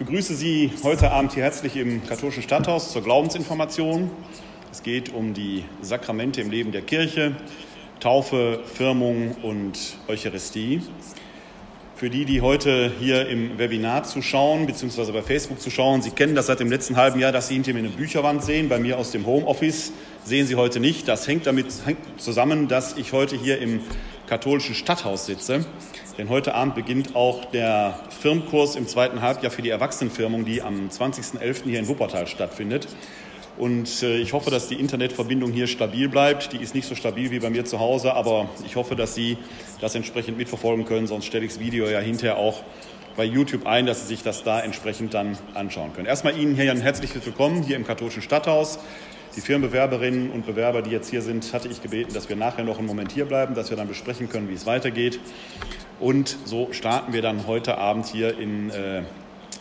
begrüße Sie heute Abend hier herzlich im katholischen Stadthaus zur Glaubensinformation. Es geht um die Sakramente im Leben der Kirche, Taufe, Firmung und Eucharistie. Für die, die heute hier im Webinar zuschauen, beziehungsweise bei Facebook zuschauen, Sie kennen das seit dem letzten halben Jahr, dass Sie hinter mir eine Bücherwand sehen. Bei mir aus dem Homeoffice sehen Sie heute nicht. Das hängt damit zusammen, dass ich heute hier im katholischen Stadthaus sitze. Denn heute Abend beginnt auch der Firmkurs im zweiten Halbjahr für die Erwachsenenfirmung, die am 20.11. hier in Wuppertal stattfindet. Und äh, ich hoffe, dass die Internetverbindung hier stabil bleibt. Die ist nicht so stabil wie bei mir zu Hause, aber ich hoffe, dass Sie das entsprechend mitverfolgen können. Sonst stelle ich das Video ja hinterher auch bei YouTube ein, dass Sie sich das da entsprechend dann anschauen können. Erstmal Ihnen hier ein herzliches Willkommen hier im katholischen Stadthaus. Die Firmenbewerberinnen und Bewerber, die jetzt hier sind, hatte ich gebeten, dass wir nachher noch einen Moment hier bleiben, dass wir dann besprechen können, wie es weitergeht. Und so starten wir dann heute Abend hier in äh,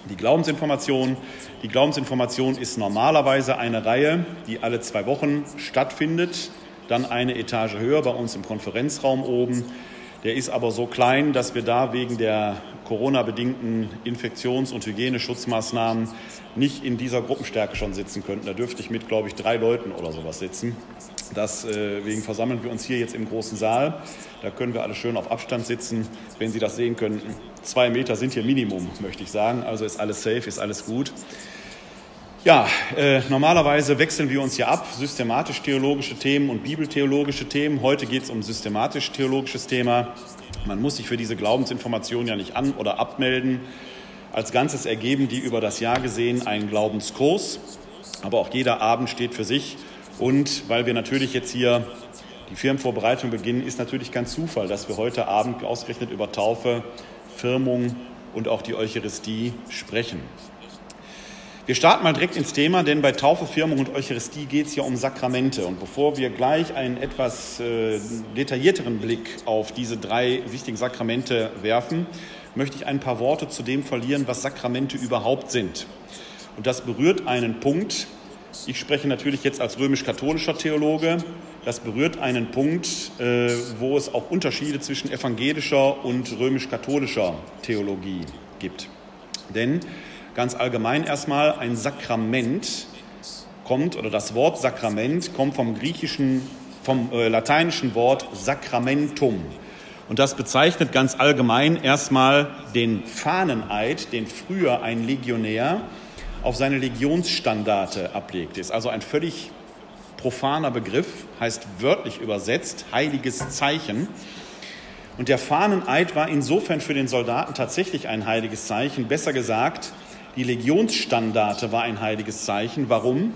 die Glaubensinformation. Die Glaubensinformation ist normalerweise eine Reihe, die alle zwei Wochen stattfindet, dann eine Etage höher bei uns im Konferenzraum oben. Der ist aber so klein, dass wir da wegen der Corona-bedingten Infektions- und Hygieneschutzmaßnahmen nicht in dieser Gruppenstärke schon sitzen könnten. Da dürfte ich mit, glaube ich, drei Leuten oder sowas sitzen. Deswegen äh, versammeln wir uns hier jetzt im großen Saal. Da können wir alle schön auf Abstand sitzen, wenn Sie das sehen könnten. Zwei Meter sind hier Minimum, möchte ich sagen. Also ist alles safe, ist alles gut. Ja, äh, normalerweise wechseln wir uns hier ab, systematisch-theologische Themen und bibeltheologische Themen. Heute geht es um systematisch-theologisches Thema. Man muss sich für diese Glaubensinformation ja nicht an- oder abmelden. Als Ganzes ergeben die über das Jahr gesehen einen Glaubenskurs. Aber auch jeder Abend steht für sich und weil wir natürlich jetzt hier die Firmenvorbereitung beginnen, ist natürlich kein Zufall, dass wir heute Abend ausgerechnet über Taufe, Firmung und auch die Eucharistie sprechen. Wir starten mal direkt ins Thema, denn bei Taufe, Firmung und Eucharistie geht es ja um Sakramente. Und bevor wir gleich einen etwas äh, detaillierteren Blick auf diese drei wichtigen Sakramente werfen, möchte ich ein paar Worte zu dem verlieren, was Sakramente überhaupt sind. Und das berührt einen Punkt, ich spreche natürlich jetzt als römisch-katholischer Theologe. Das berührt einen Punkt, äh, wo es auch Unterschiede zwischen evangelischer und römisch-katholischer Theologie gibt. Denn ganz allgemein erstmal ein Sakrament kommt, oder das Wort Sakrament kommt vom griechischen, vom äh, lateinischen Wort Sacramentum. Und das bezeichnet ganz allgemein erstmal den Fahneneid, den früher ein Legionär auf seine Legionsstandarte ablegte. Ist also ein völlig profaner Begriff, heißt wörtlich übersetzt heiliges Zeichen. Und der Fahneneid war insofern für den Soldaten tatsächlich ein heiliges Zeichen. Besser gesagt, die Legionsstandarte war ein heiliges Zeichen. Warum?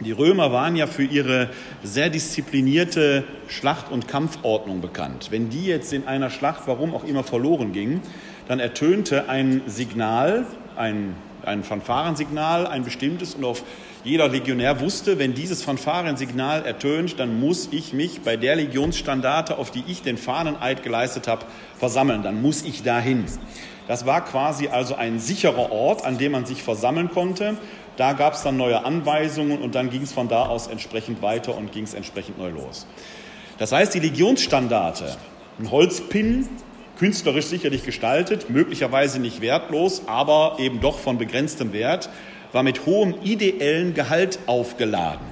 Die Römer waren ja für ihre sehr disziplinierte Schlacht- und Kampfordnung bekannt. Wenn die jetzt in einer Schlacht, warum auch immer, verloren gingen, dann ertönte ein Signal, ein ein Fanfarensignal, ein bestimmtes und auf jeder Legionär wusste, wenn dieses Fanfarensignal ertönt, dann muss ich mich bei der Legionsstandarte, auf die ich den Fahneneid geleistet habe, versammeln. Dann muss ich dahin. Das war quasi also ein sicherer Ort, an dem man sich versammeln konnte. Da gab es dann neue Anweisungen und dann ging es von da aus entsprechend weiter und ging es entsprechend neu los. Das heißt, die Legionsstandarte, ein Holzpin, künstlerisch sicherlich gestaltet, möglicherweise nicht wertlos, aber eben doch von begrenztem Wert, war mit hohem ideellen Gehalt aufgeladen.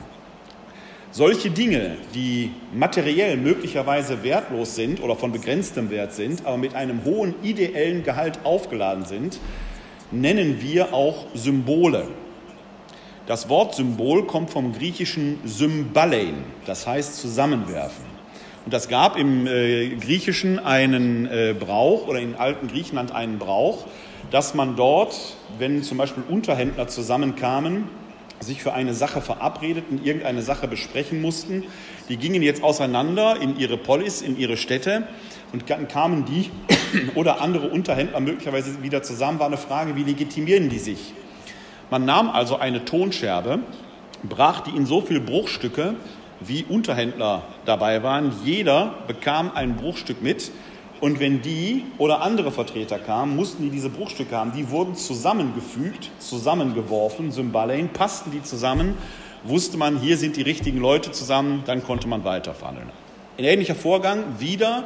Solche Dinge, die materiell möglicherweise wertlos sind oder von begrenztem Wert sind, aber mit einem hohen ideellen Gehalt aufgeladen sind, nennen wir auch Symbole. Das Wort Symbol kommt vom griechischen Symbalein, das heißt zusammenwerfen. Und das gab im äh, Griechischen einen äh, Brauch oder in alten Griechenland einen Brauch, dass man dort, wenn zum Beispiel Unterhändler zusammenkamen, sich für eine Sache verabredeten, irgendeine Sache besprechen mussten. Die gingen jetzt auseinander in ihre Polis, in ihre Städte und dann kamen die oder andere Unterhändler möglicherweise wieder zusammen. War eine Frage, wie legitimieren die sich? Man nahm also eine Tonscherbe, brach die in so viele Bruchstücke, wie Unterhändler dabei waren. Jeder bekam ein Bruchstück mit. Und wenn die oder andere Vertreter kamen, mussten die diese Bruchstücke haben. Die wurden zusammengefügt, zusammengeworfen, Symbalein, passten die zusammen, wusste man, hier sind die richtigen Leute zusammen, dann konnte man weiterverhandeln. Ein ähnlicher Vorgang, wieder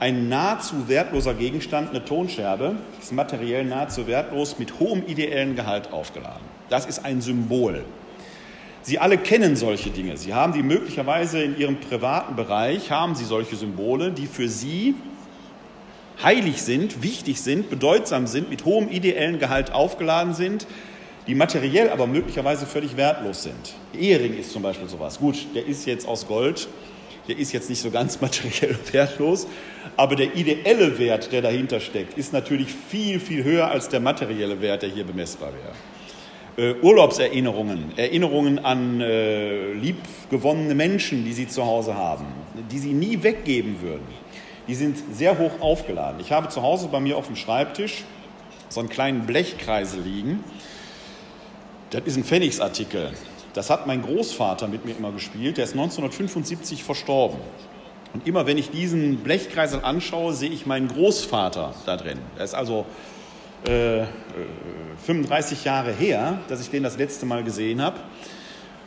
ein nahezu wertloser Gegenstand, eine Tonscherbe, ist materiell nahezu wertlos, mit hohem ideellen Gehalt aufgeladen. Das ist ein Symbol. Sie alle kennen solche Dinge. Sie haben die möglicherweise in Ihrem privaten Bereich, haben Sie solche Symbole, die für Sie heilig sind, wichtig sind, bedeutsam sind, mit hohem ideellen Gehalt aufgeladen sind, die materiell aber möglicherweise völlig wertlos sind. Ehering ist zum Beispiel sowas. Gut, der ist jetzt aus Gold, der ist jetzt nicht so ganz materiell wertlos, aber der ideelle Wert, der dahinter steckt, ist natürlich viel, viel höher als der materielle Wert, der hier bemessbar wäre. Äh, Urlaubserinnerungen, Erinnerungen an äh, liebgewonnene Menschen, die Sie zu Hause haben, die Sie nie weggeben würden, die sind sehr hoch aufgeladen. Ich habe zu Hause bei mir auf dem Schreibtisch so einen kleinen Blechkreisel liegen. Das ist ein Pfennigsartikel. Das hat mein Großvater mit mir immer gespielt. Der ist 1975 verstorben. Und immer wenn ich diesen Blechkreisel anschaue, sehe ich meinen Großvater da drin. Er ist also äh, 35 äh, Jahre her, dass ich den das letzte Mal gesehen habe.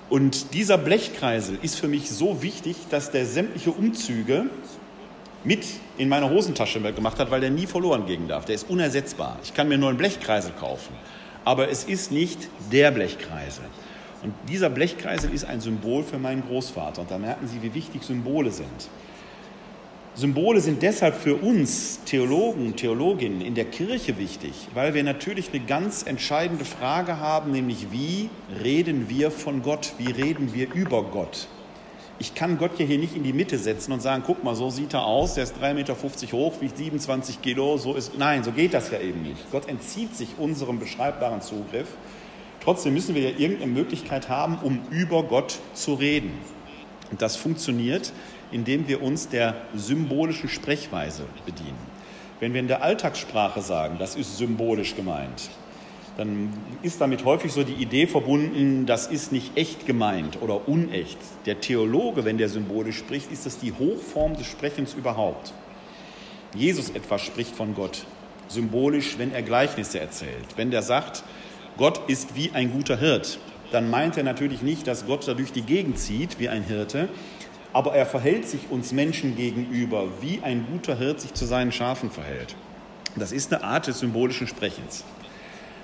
Und dieser Blechkreisel ist für mich so wichtig, dass der sämtliche Umzüge mit in meine Hosentasche gemacht hat, weil der nie verloren gehen darf. Der ist unersetzbar. Ich kann mir nur einen Blechkreisel kaufen, aber es ist nicht der Blechkreisel. Und dieser Blechkreisel ist ein Symbol für meinen Großvater. Und da merken Sie, wie wichtig Symbole sind. Symbole sind deshalb für uns Theologen, Theologinnen in der Kirche wichtig, weil wir natürlich eine ganz entscheidende Frage haben, nämlich wie reden wir von Gott, wie reden wir über Gott. Ich kann Gott ja hier nicht in die Mitte setzen und sagen, guck mal, so sieht er aus, der ist 3,50 Meter hoch, wiegt 27 Kilo, so ist. Nein, so geht das ja eben nicht. Gott entzieht sich unserem beschreibbaren Zugriff Trotzdem müssen wir ja irgendeine Möglichkeit haben, um über Gott zu reden. Und das funktioniert, indem wir uns der symbolischen Sprechweise bedienen. Wenn wir in der Alltagssprache sagen, das ist symbolisch gemeint, dann ist damit häufig so die Idee verbunden, das ist nicht echt gemeint oder unecht. Der Theologe, wenn der symbolisch spricht, ist das die Hochform des Sprechens überhaupt. Jesus etwas spricht von Gott, symbolisch, wenn er Gleichnisse erzählt. Wenn der sagt, Gott ist wie ein guter Hirt, dann meint er natürlich nicht, dass Gott da durch die Gegend zieht wie ein Hirte, aber er verhält sich uns Menschen gegenüber, wie ein guter Hirt sich zu seinen Schafen verhält. Das ist eine Art des symbolischen Sprechens.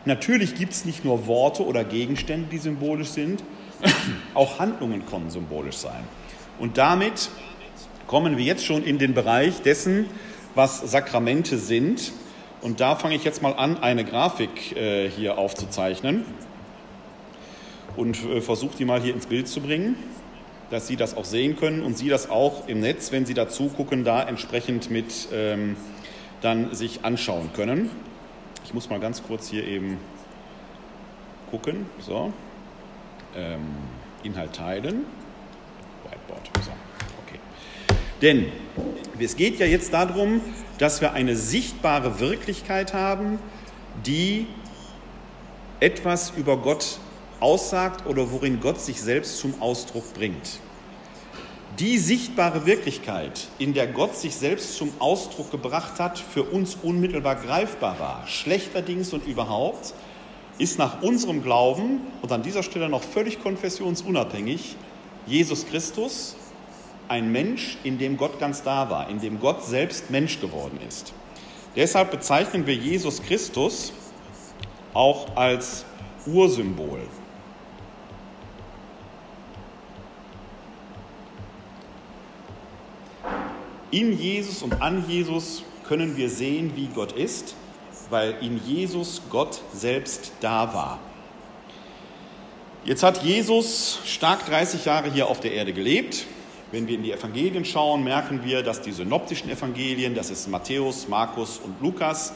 Natürlich gibt es nicht nur Worte oder Gegenstände, die symbolisch sind, auch Handlungen können symbolisch sein. Und damit kommen wir jetzt schon in den Bereich dessen, was Sakramente sind und da fange ich jetzt mal an, eine Grafik äh, hier aufzuzeichnen und äh, versuche die mal hier ins Bild zu bringen, dass Sie das auch sehen können und Sie das auch im Netz, wenn Sie dazu gucken, da entsprechend mit ähm, dann sich anschauen können. Ich muss mal ganz kurz hier eben gucken. So. Ähm, Inhalt teilen. Whiteboard. So. Okay. Denn es geht ja jetzt darum, dass wir eine sichtbare Wirklichkeit haben, die etwas über Gott aussagt oder worin Gott sich selbst zum Ausdruck bringt. Die sichtbare Wirklichkeit, in der Gott sich selbst zum Ausdruck gebracht hat, für uns unmittelbar greifbar war, schlechterdings und überhaupt, ist nach unserem Glauben und an dieser Stelle noch völlig konfessionsunabhängig Jesus Christus, ein Mensch, in dem Gott ganz da war, in dem Gott selbst Mensch geworden ist. Deshalb bezeichnen wir Jesus Christus auch als Ursymbol. In Jesus und an Jesus können wir sehen, wie Gott ist, weil in Jesus Gott selbst da war. Jetzt hat Jesus stark 30 Jahre hier auf der Erde gelebt. Wenn wir in die Evangelien schauen, merken wir, dass die synoptischen Evangelien, das ist Matthäus, Markus und Lukas,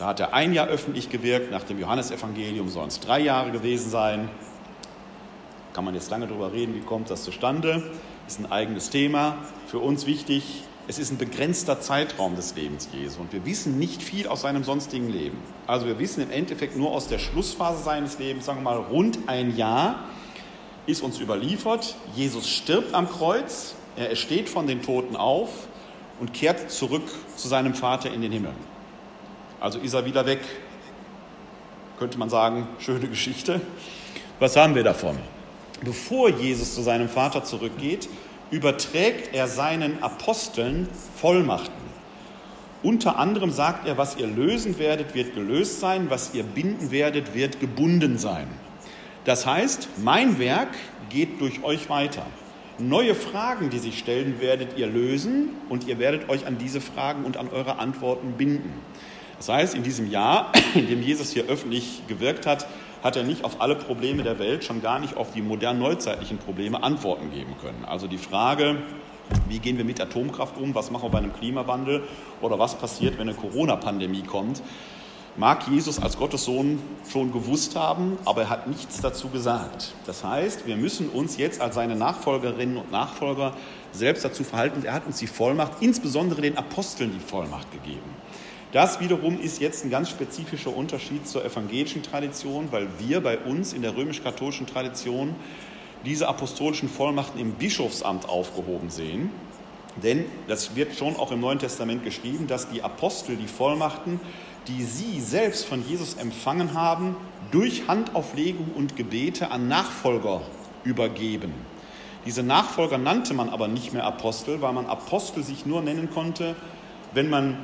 da hat er ein Jahr öffentlich gewirkt, nach dem Johannesevangelium sollen es drei Jahre gewesen sein. Kann man jetzt lange darüber reden, wie kommt das zustande? Ist ein eigenes Thema. Für uns wichtig, es ist ein begrenzter Zeitraum des Lebens Jesu und wir wissen nicht viel aus seinem sonstigen Leben. Also wir wissen im Endeffekt nur aus der Schlussphase seines Lebens, sagen wir mal rund ein Jahr, ist uns überliefert. Jesus stirbt am Kreuz, er steht von den Toten auf und kehrt zurück zu seinem Vater in den Himmel. Also ist er wieder weg. Könnte man sagen, schöne Geschichte. Was haben wir davon? Bevor Jesus zu seinem Vater zurückgeht, überträgt er seinen Aposteln Vollmachten. Unter anderem sagt er, was ihr lösen werdet, wird gelöst sein, was ihr binden werdet, wird gebunden sein. Das heißt, mein Werk geht durch euch weiter. Neue Fragen, die sich stellen, werdet ihr lösen und ihr werdet euch an diese Fragen und an eure Antworten binden. Das heißt, in diesem Jahr, in dem Jesus hier öffentlich gewirkt hat, hat er nicht auf alle Probleme der Welt, schon gar nicht auf die modernen neuzeitlichen Probleme Antworten geben können. Also die Frage, wie gehen wir mit Atomkraft um, was machen wir bei einem Klimawandel oder was passiert, wenn eine Corona-Pandemie kommt, mag Jesus als Gottessohn schon gewusst haben, aber er hat nichts dazu gesagt. Das heißt, wir müssen uns jetzt als seine Nachfolgerinnen und Nachfolger selbst dazu verhalten. Er hat uns die Vollmacht, insbesondere den Aposteln die Vollmacht gegeben. Das wiederum ist jetzt ein ganz spezifischer Unterschied zur evangelischen Tradition, weil wir bei uns in der römisch-katholischen Tradition diese apostolischen Vollmachten im Bischofsamt aufgehoben sehen. Denn das wird schon auch im Neuen Testament geschrieben, dass die Apostel die Vollmachten, die sie selbst von Jesus empfangen haben, durch Handauflegung und Gebete an Nachfolger übergeben. Diese Nachfolger nannte man aber nicht mehr Apostel, weil man Apostel sich nur nennen konnte, wenn man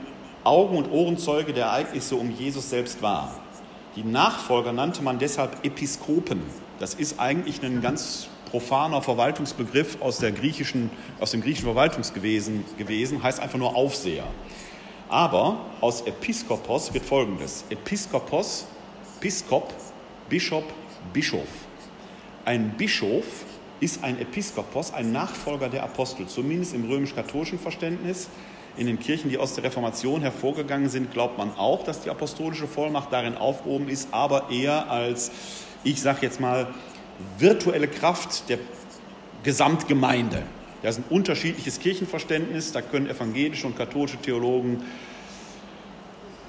Augen- und Ohrenzeuge der Ereignisse um Jesus selbst war. Die Nachfolger nannte man deshalb Episkopen. Das ist eigentlich ein ganz profaner Verwaltungsbegriff aus, der griechischen, aus dem griechischen Verwaltungsgewesen gewesen, heißt einfach nur Aufseher. Aber aus Episkopos wird folgendes: Episkopos, Piskop, Bischof, Bischof. Ein Bischof ist ein Episkopos, ein Nachfolger der Apostel, zumindest im römisch-katholischen Verständnis. In den Kirchen, die aus der Reformation hervorgegangen sind, glaubt man auch, dass die apostolische Vollmacht darin aufgehoben ist, aber eher als, ich sage jetzt mal, virtuelle Kraft der Gesamtgemeinde. Das ist ein unterschiedliches Kirchenverständnis, da können evangelische und katholische Theologen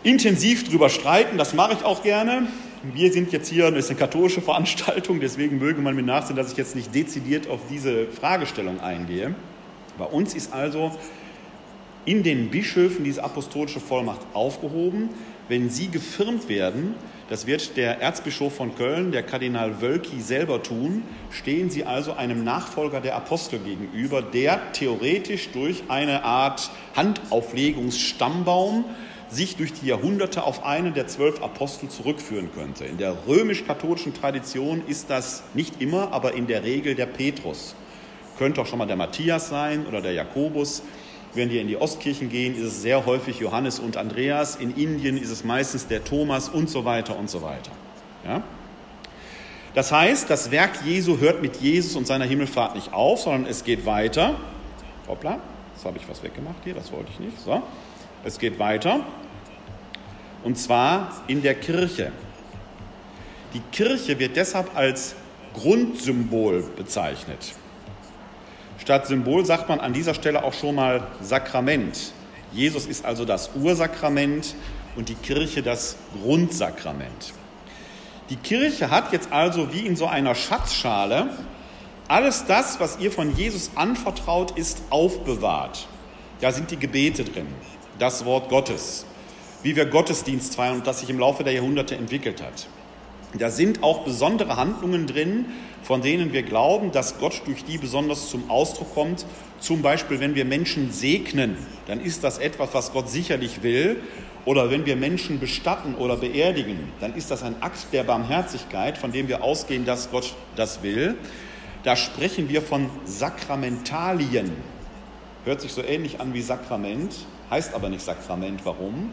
intensiv drüber streiten, das mache ich auch gerne. Wir sind jetzt hier, das ist eine katholische Veranstaltung, deswegen möge man mir nachsehen, dass ich jetzt nicht dezidiert auf diese Fragestellung eingehe. Bei uns ist also in den Bischöfen diese apostolische Vollmacht aufgehoben. Wenn sie gefirmt werden, das wird der Erzbischof von Köln, der Kardinal Wölki, selber tun, stehen sie also einem Nachfolger der Apostel gegenüber, der theoretisch durch eine Art Handauflegungsstammbaum sich durch die Jahrhunderte auf einen der zwölf Apostel zurückführen könnte. In der römisch-katholischen Tradition ist das nicht immer, aber in der Regel der Petrus. Könnte auch schon mal der Matthias sein oder der Jakobus. Wenn wir in die Ostkirchen gehen, ist es sehr häufig Johannes und Andreas. In Indien ist es meistens der Thomas und so weiter und so weiter. Ja? Das heißt, das Werk Jesu hört mit Jesus und seiner Himmelfahrt nicht auf, sondern es geht weiter. Hoppla, jetzt habe ich was weggemacht hier, das wollte ich nicht. So. Es geht weiter. Und zwar in der Kirche. Die Kirche wird deshalb als Grundsymbol bezeichnet. Statt Symbol sagt man an dieser Stelle auch schon mal Sakrament. Jesus ist also das Ursakrament und die Kirche das Grundsakrament. Die Kirche hat jetzt also wie in so einer Schatzschale alles das, was ihr von Jesus anvertraut ist, aufbewahrt. Da sind die Gebete drin, das Wort Gottes, wie wir Gottesdienst feiern und das sich im Laufe der Jahrhunderte entwickelt hat. Da sind auch besondere Handlungen drin, von denen wir glauben, dass Gott durch die besonders zum Ausdruck kommt. Zum Beispiel, wenn wir Menschen segnen, dann ist das etwas, was Gott sicherlich will. Oder wenn wir Menschen bestatten oder beerdigen, dann ist das ein Akt der Barmherzigkeit, von dem wir ausgehen, dass Gott das will. Da sprechen wir von Sakramentalien. Hört sich so ähnlich an wie Sakrament, heißt aber nicht Sakrament. Warum?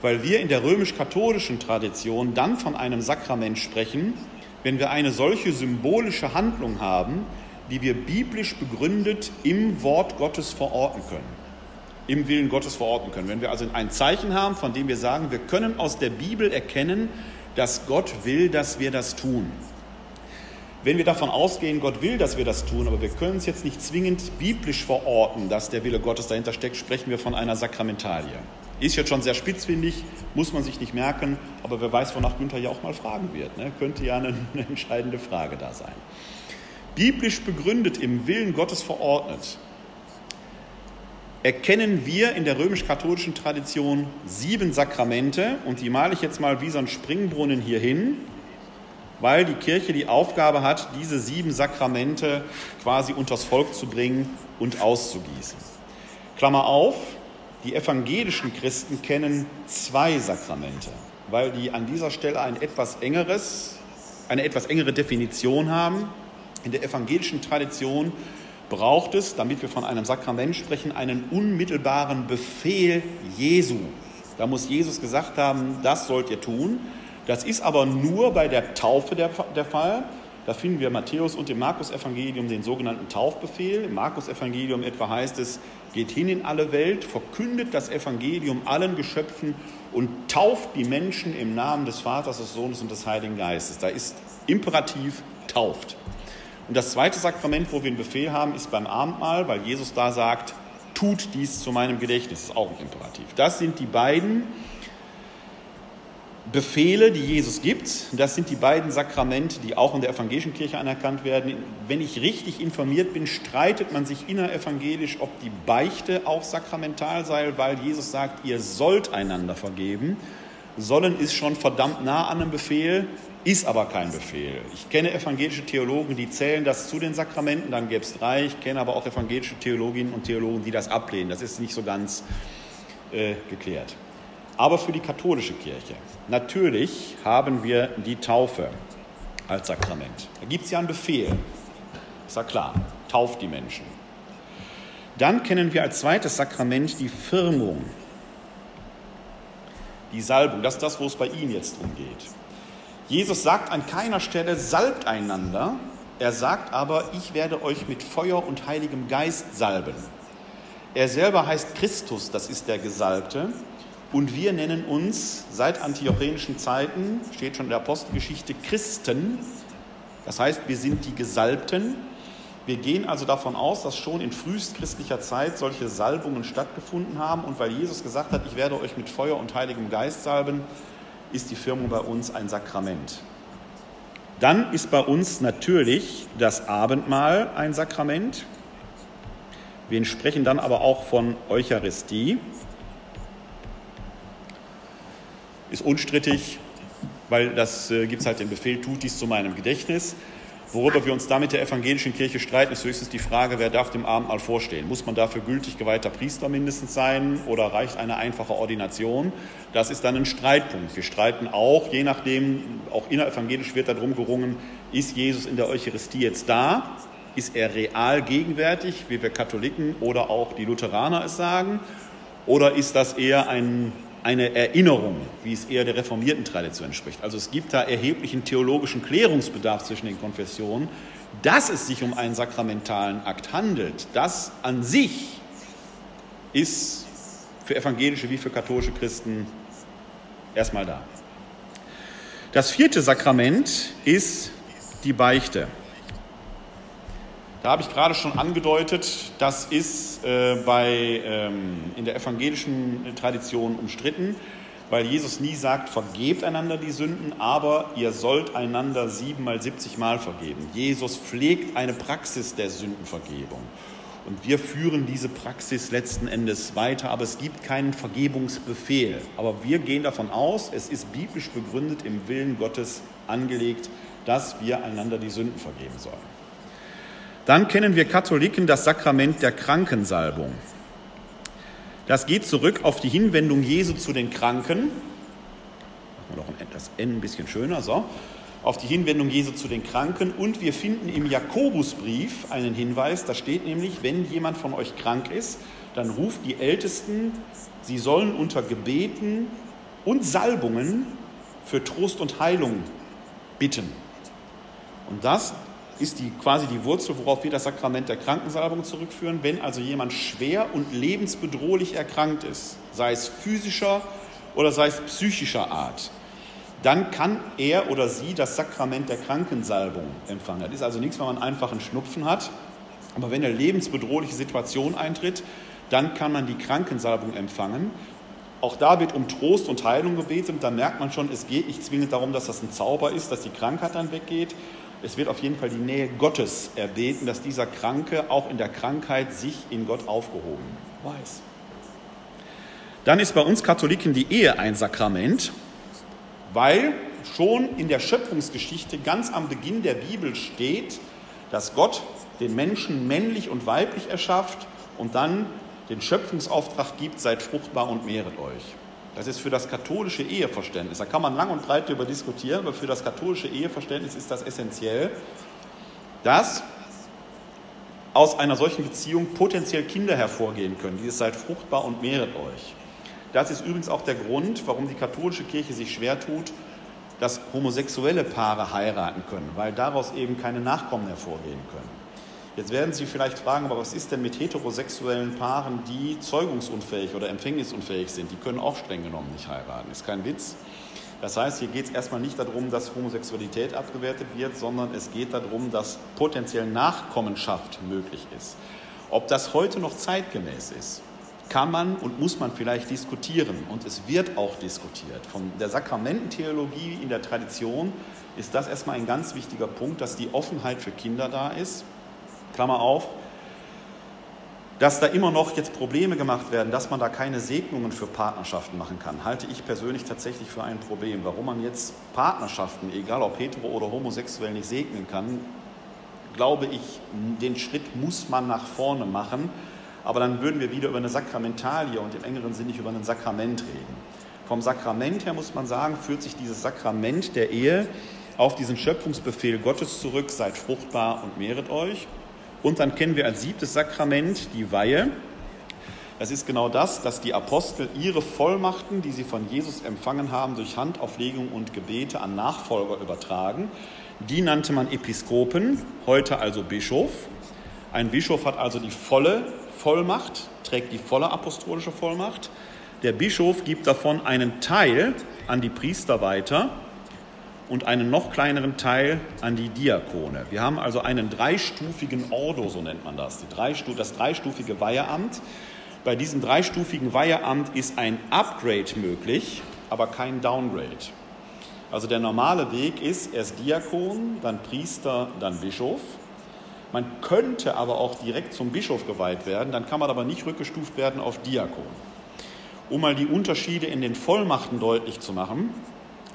Weil wir in der römisch-katholischen Tradition dann von einem Sakrament sprechen, wenn wir eine solche symbolische Handlung haben, die wir biblisch begründet im Wort Gottes verorten können, im Willen Gottes verorten können. Wenn wir also ein Zeichen haben, von dem wir sagen, wir können aus der Bibel erkennen, dass Gott will, dass wir das tun. Wenn wir davon ausgehen, Gott will, dass wir das tun, aber wir können es jetzt nicht zwingend biblisch verorten, dass der Wille Gottes dahinter steckt, sprechen wir von einer Sakramentalie. Ist jetzt schon sehr spitzfindig, muss man sich nicht merken, aber wer weiß, wonach Günther ja auch mal fragen wird. Ne? Könnte ja eine, eine entscheidende Frage da sein. Biblisch begründet, im Willen Gottes verordnet, erkennen wir in der römisch-katholischen Tradition sieben Sakramente und die male ich jetzt mal wie so ein Springbrunnen hier hin, weil die Kirche die Aufgabe hat, diese sieben Sakramente quasi unters Volk zu bringen und auszugießen. Klammer auf, Die evangelischen Christen kennen zwei Sakramente, weil die an dieser Stelle ein etwas engeres, eine etwas engere Definition haben. In der evangelischen Tradition braucht es, damit wir von einem Sakrament sprechen, einen unmittelbaren Befehl Jesu. Da muss Jesus gesagt haben, das sollt ihr tun. Das ist aber nur bei der Taufe der, der Fall. Da finden wir Matthäus und im Markus-Evangelium den sogenannten Taufbefehl. Im Markus-Evangelium etwa heißt es, geht hin in alle Welt, verkündet das Evangelium allen Geschöpfen und tauft die Menschen im Namen des Vaters, des Sohnes und des Heiligen Geistes. Da ist Imperativ tauft. Und das zweite Sakrament, wo wir einen Befehl haben, ist beim Abendmahl, weil Jesus da sagt, tut dies zu meinem Gedächtnis. Das ist auch ein Imperativ. Das sind die beiden Befehle, die Jesus gibt. Das sind die beiden Sakramente, die auch in der evangelischen Kirche anerkannt werden. Wenn ich richtig informiert bin, streitet man sich innerevangelisch, ob die Beichte auch sakramental sei, weil Jesus sagt, ihr sollt einander vergeben. Sollen ist schon verdammt nah an einem Befehl, ist aber kein Befehl. Ich kenne evangelische Theologen, die zählen das zu den Sakramenten, dann gäbe es drei. Ich kenne aber auch evangelische Theologinnen und Theologen, die das ablehnen. Das ist nicht so ganz äh, geklärt aber für die katholische Kirche. Natürlich haben wir die Taufe als Sakrament. Da gibt es ja einen Befehl. Ist ja klar, tauft die Menschen. Dann kennen wir als zweites Sakrament die Firmung, die Salbung. Das ist das, wo es bei Ihnen jetzt drum geht. Jesus sagt an keiner Stelle, salbt einander. Er sagt aber, ich werde euch mit Feuer und Heiligem Geist salben. Er selber heißt Christus, das ist der Gesalbte. Und wir nennen uns seit antiochenischen Zeiten, steht schon in der Apostelgeschichte, Christen. Das heißt, wir sind die Gesalbten. Wir gehen also davon aus, dass schon in frühestchristlicher Zeit solche Salbungen stattgefunden haben. Und weil Jesus gesagt hat, ich werde euch mit Feuer und Heiligem Geist salben, ist die Firmung bei uns ein Sakrament. Dann ist bei uns natürlich das Abendmahl ein Sakrament. Wir sprechen dann aber auch von Eucharistie. Ist unstrittig, weil das äh, gibt es halt den Befehl, tut dies zu meinem Gedächtnis. Worüber wir uns da mit der evangelischen Kirche streiten, ist höchstens die Frage, wer darf dem Abendmahl vorstehen? Muss man dafür gültig geweihter Priester mindestens sein oder reicht eine einfache Ordination? Das ist dann ein Streitpunkt. Wir streiten auch, je nachdem, auch innerevangelisch wird darum gerungen, ist Jesus in der Eucharistie jetzt da? Ist er real gegenwärtig, wie wir Katholiken oder auch die Lutheraner es sagen? Oder ist das eher ein eine Erinnerung, wie es eher der reformierten Tradition entspricht. Also es gibt da erheblichen theologischen Klärungsbedarf zwischen den Konfessionen. Dass es sich um einen sakramentalen Akt handelt, das an sich ist für evangelische wie für katholische Christen erstmal da. Das vierte Sakrament ist die Beichte. Da habe ich gerade schon angedeutet, das ist äh, bei, ähm, in der evangelischen Tradition umstritten, weil Jesus nie sagt, vergebt einander die Sünden, aber ihr sollt einander siebenmal, siebzigmal vergeben. Jesus pflegt eine Praxis der Sündenvergebung. Und wir führen diese Praxis letzten Endes weiter, aber es gibt keinen Vergebungsbefehl. Aber wir gehen davon aus, es ist biblisch begründet im Willen Gottes angelegt, dass wir einander die Sünden vergeben sollen. Dann kennen wir Katholiken das Sakrament der Krankensalbung. Das geht zurück auf die Hinwendung Jesu zu den Kranken. Machen wir doch das N ein bisschen schöner, so. Auf die Hinwendung Jesu zu den Kranken. Und wir finden im Jakobusbrief einen Hinweis, da steht nämlich, wenn jemand von euch krank ist, dann ruft die Ältesten, sie sollen unter Gebeten und Salbungen für Trost und Heilung bitten. Und das ist die, quasi die Wurzel, worauf wir das Sakrament der Krankensalbung zurückführen. Wenn also jemand schwer und lebensbedrohlich erkrankt ist, sei es physischer oder sei es psychischer Art, dann kann er oder sie das Sakrament der Krankensalbung empfangen. Das ist also nichts, wenn man einfach einen Schnupfen hat. Aber wenn eine lebensbedrohliche Situation eintritt, dann kann man die Krankensalbung empfangen. Auch da wird um Trost und Heilung gebetet. Da merkt man schon, es geht nicht zwingend darum, dass das ein Zauber ist, dass die Krankheit dann weggeht, es wird auf jeden Fall die Nähe Gottes erbeten, dass dieser Kranke auch in der Krankheit sich in Gott aufgehoben weiß. Dann ist bei uns Katholiken die Ehe ein Sakrament, weil schon in der Schöpfungsgeschichte ganz am Beginn der Bibel steht, dass Gott den Menschen männlich und weiblich erschafft und dann den Schöpfungsauftrag gibt, seid fruchtbar und mehret euch. Das ist für das katholische Eheverständnis, da kann man lang und breit darüber diskutieren, aber für das katholische Eheverständnis ist das essentiell, dass aus einer solchen Beziehung potenziell Kinder hervorgehen können. Dieses seid fruchtbar und mehret euch. Das ist übrigens auch der Grund, warum die katholische Kirche sich schwer tut, dass homosexuelle Paare heiraten können, weil daraus eben keine Nachkommen hervorgehen können. Jetzt werden Sie vielleicht fragen, aber was ist denn mit heterosexuellen Paaren, die zeugungsunfähig oder empfängnisunfähig sind? Die können auch streng genommen nicht heiraten. Ist kein Witz. Das heißt, hier geht es erstmal nicht darum, dass Homosexualität abgewertet wird, sondern es geht darum, dass potenziell Nachkommenschaft möglich ist. Ob das heute noch zeitgemäß ist, kann man und muss man vielleicht diskutieren. Und es wird auch diskutiert. Von der Sakramententheologie in der Tradition ist das erstmal ein ganz wichtiger Punkt, dass die Offenheit für Kinder da ist Klammer auf, dass da immer noch jetzt Probleme gemacht werden, dass man da keine Segnungen für Partnerschaften machen kann, halte ich persönlich tatsächlich für ein Problem. Warum man jetzt Partnerschaften, egal ob hetero oder homosexuell, nicht segnen kann, glaube ich, den Schritt muss man nach vorne machen. Aber dann würden wir wieder über eine Sakramentalie und im engeren Sinne nicht über ein Sakrament reden. Vom Sakrament her muss man sagen, führt sich dieses Sakrament der Ehe auf diesen Schöpfungsbefehl Gottes zurück, seid fruchtbar und mehret euch. Und dann kennen wir als siebtes Sakrament die Weihe. Das ist genau das, dass die Apostel ihre Vollmachten, die sie von Jesus empfangen haben, durch Handauflegung und Gebete an Nachfolger übertragen. Die nannte man Episkopen, heute also Bischof. Ein Bischof hat also die volle Vollmacht, trägt die volle apostolische Vollmacht. Der Bischof gibt davon einen Teil an die Priester weiter und einen noch kleineren Teil an die Diakone. Wir haben also einen dreistufigen Ordo, so nennt man das, das dreistufige Weiheamt. Bei diesem dreistufigen Weiheamt ist ein Upgrade möglich, aber kein Downgrade. Also der normale Weg ist erst Diakon, dann Priester, dann Bischof. Man könnte aber auch direkt zum Bischof geweiht werden, dann kann man aber nicht rückgestuft werden auf Diakon. Um mal die Unterschiede in den Vollmachten deutlich zu machen,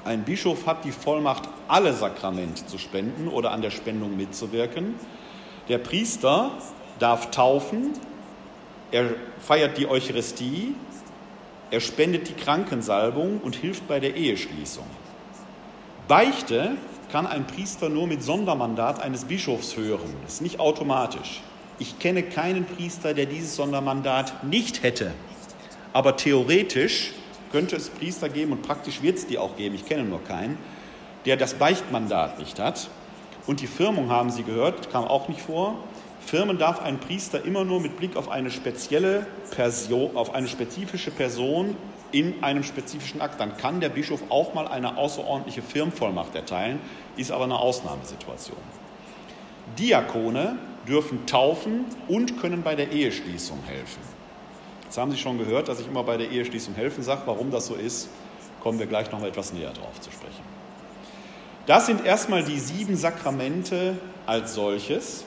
ein Bischof hat die Vollmacht, alle Sakramente zu spenden oder an der Spendung mitzuwirken. Der Priester darf taufen, er feiert die Eucharistie, er spendet die Krankensalbung und hilft bei der Eheschließung. Beichte kann ein Priester nur mit Sondermandat eines Bischofs hören. Das ist nicht automatisch. Ich kenne keinen Priester, der dieses Sondermandat nicht hätte. Aber theoretisch könnte es Priester geben und praktisch wird es die auch geben, ich kenne nur keinen, der das Beichtmandat nicht hat. Und die Firmung haben Sie gehört, kam auch nicht vor. Firmen darf ein Priester immer nur mit Blick auf eine spezielle Person, auf eine spezifische Person in einem spezifischen Akt. Dann kann der Bischof auch mal eine außerordentliche Firmvollmacht erteilen, ist aber eine Ausnahmesituation. Diakone dürfen taufen und können bei der Eheschließung helfen. Jetzt haben Sie schon gehört, dass ich immer bei der Eheschließung helfen sage. Warum das so ist, kommen wir gleich noch mal etwas näher drauf zu sprechen. Das sind erstmal die sieben Sakramente als solches.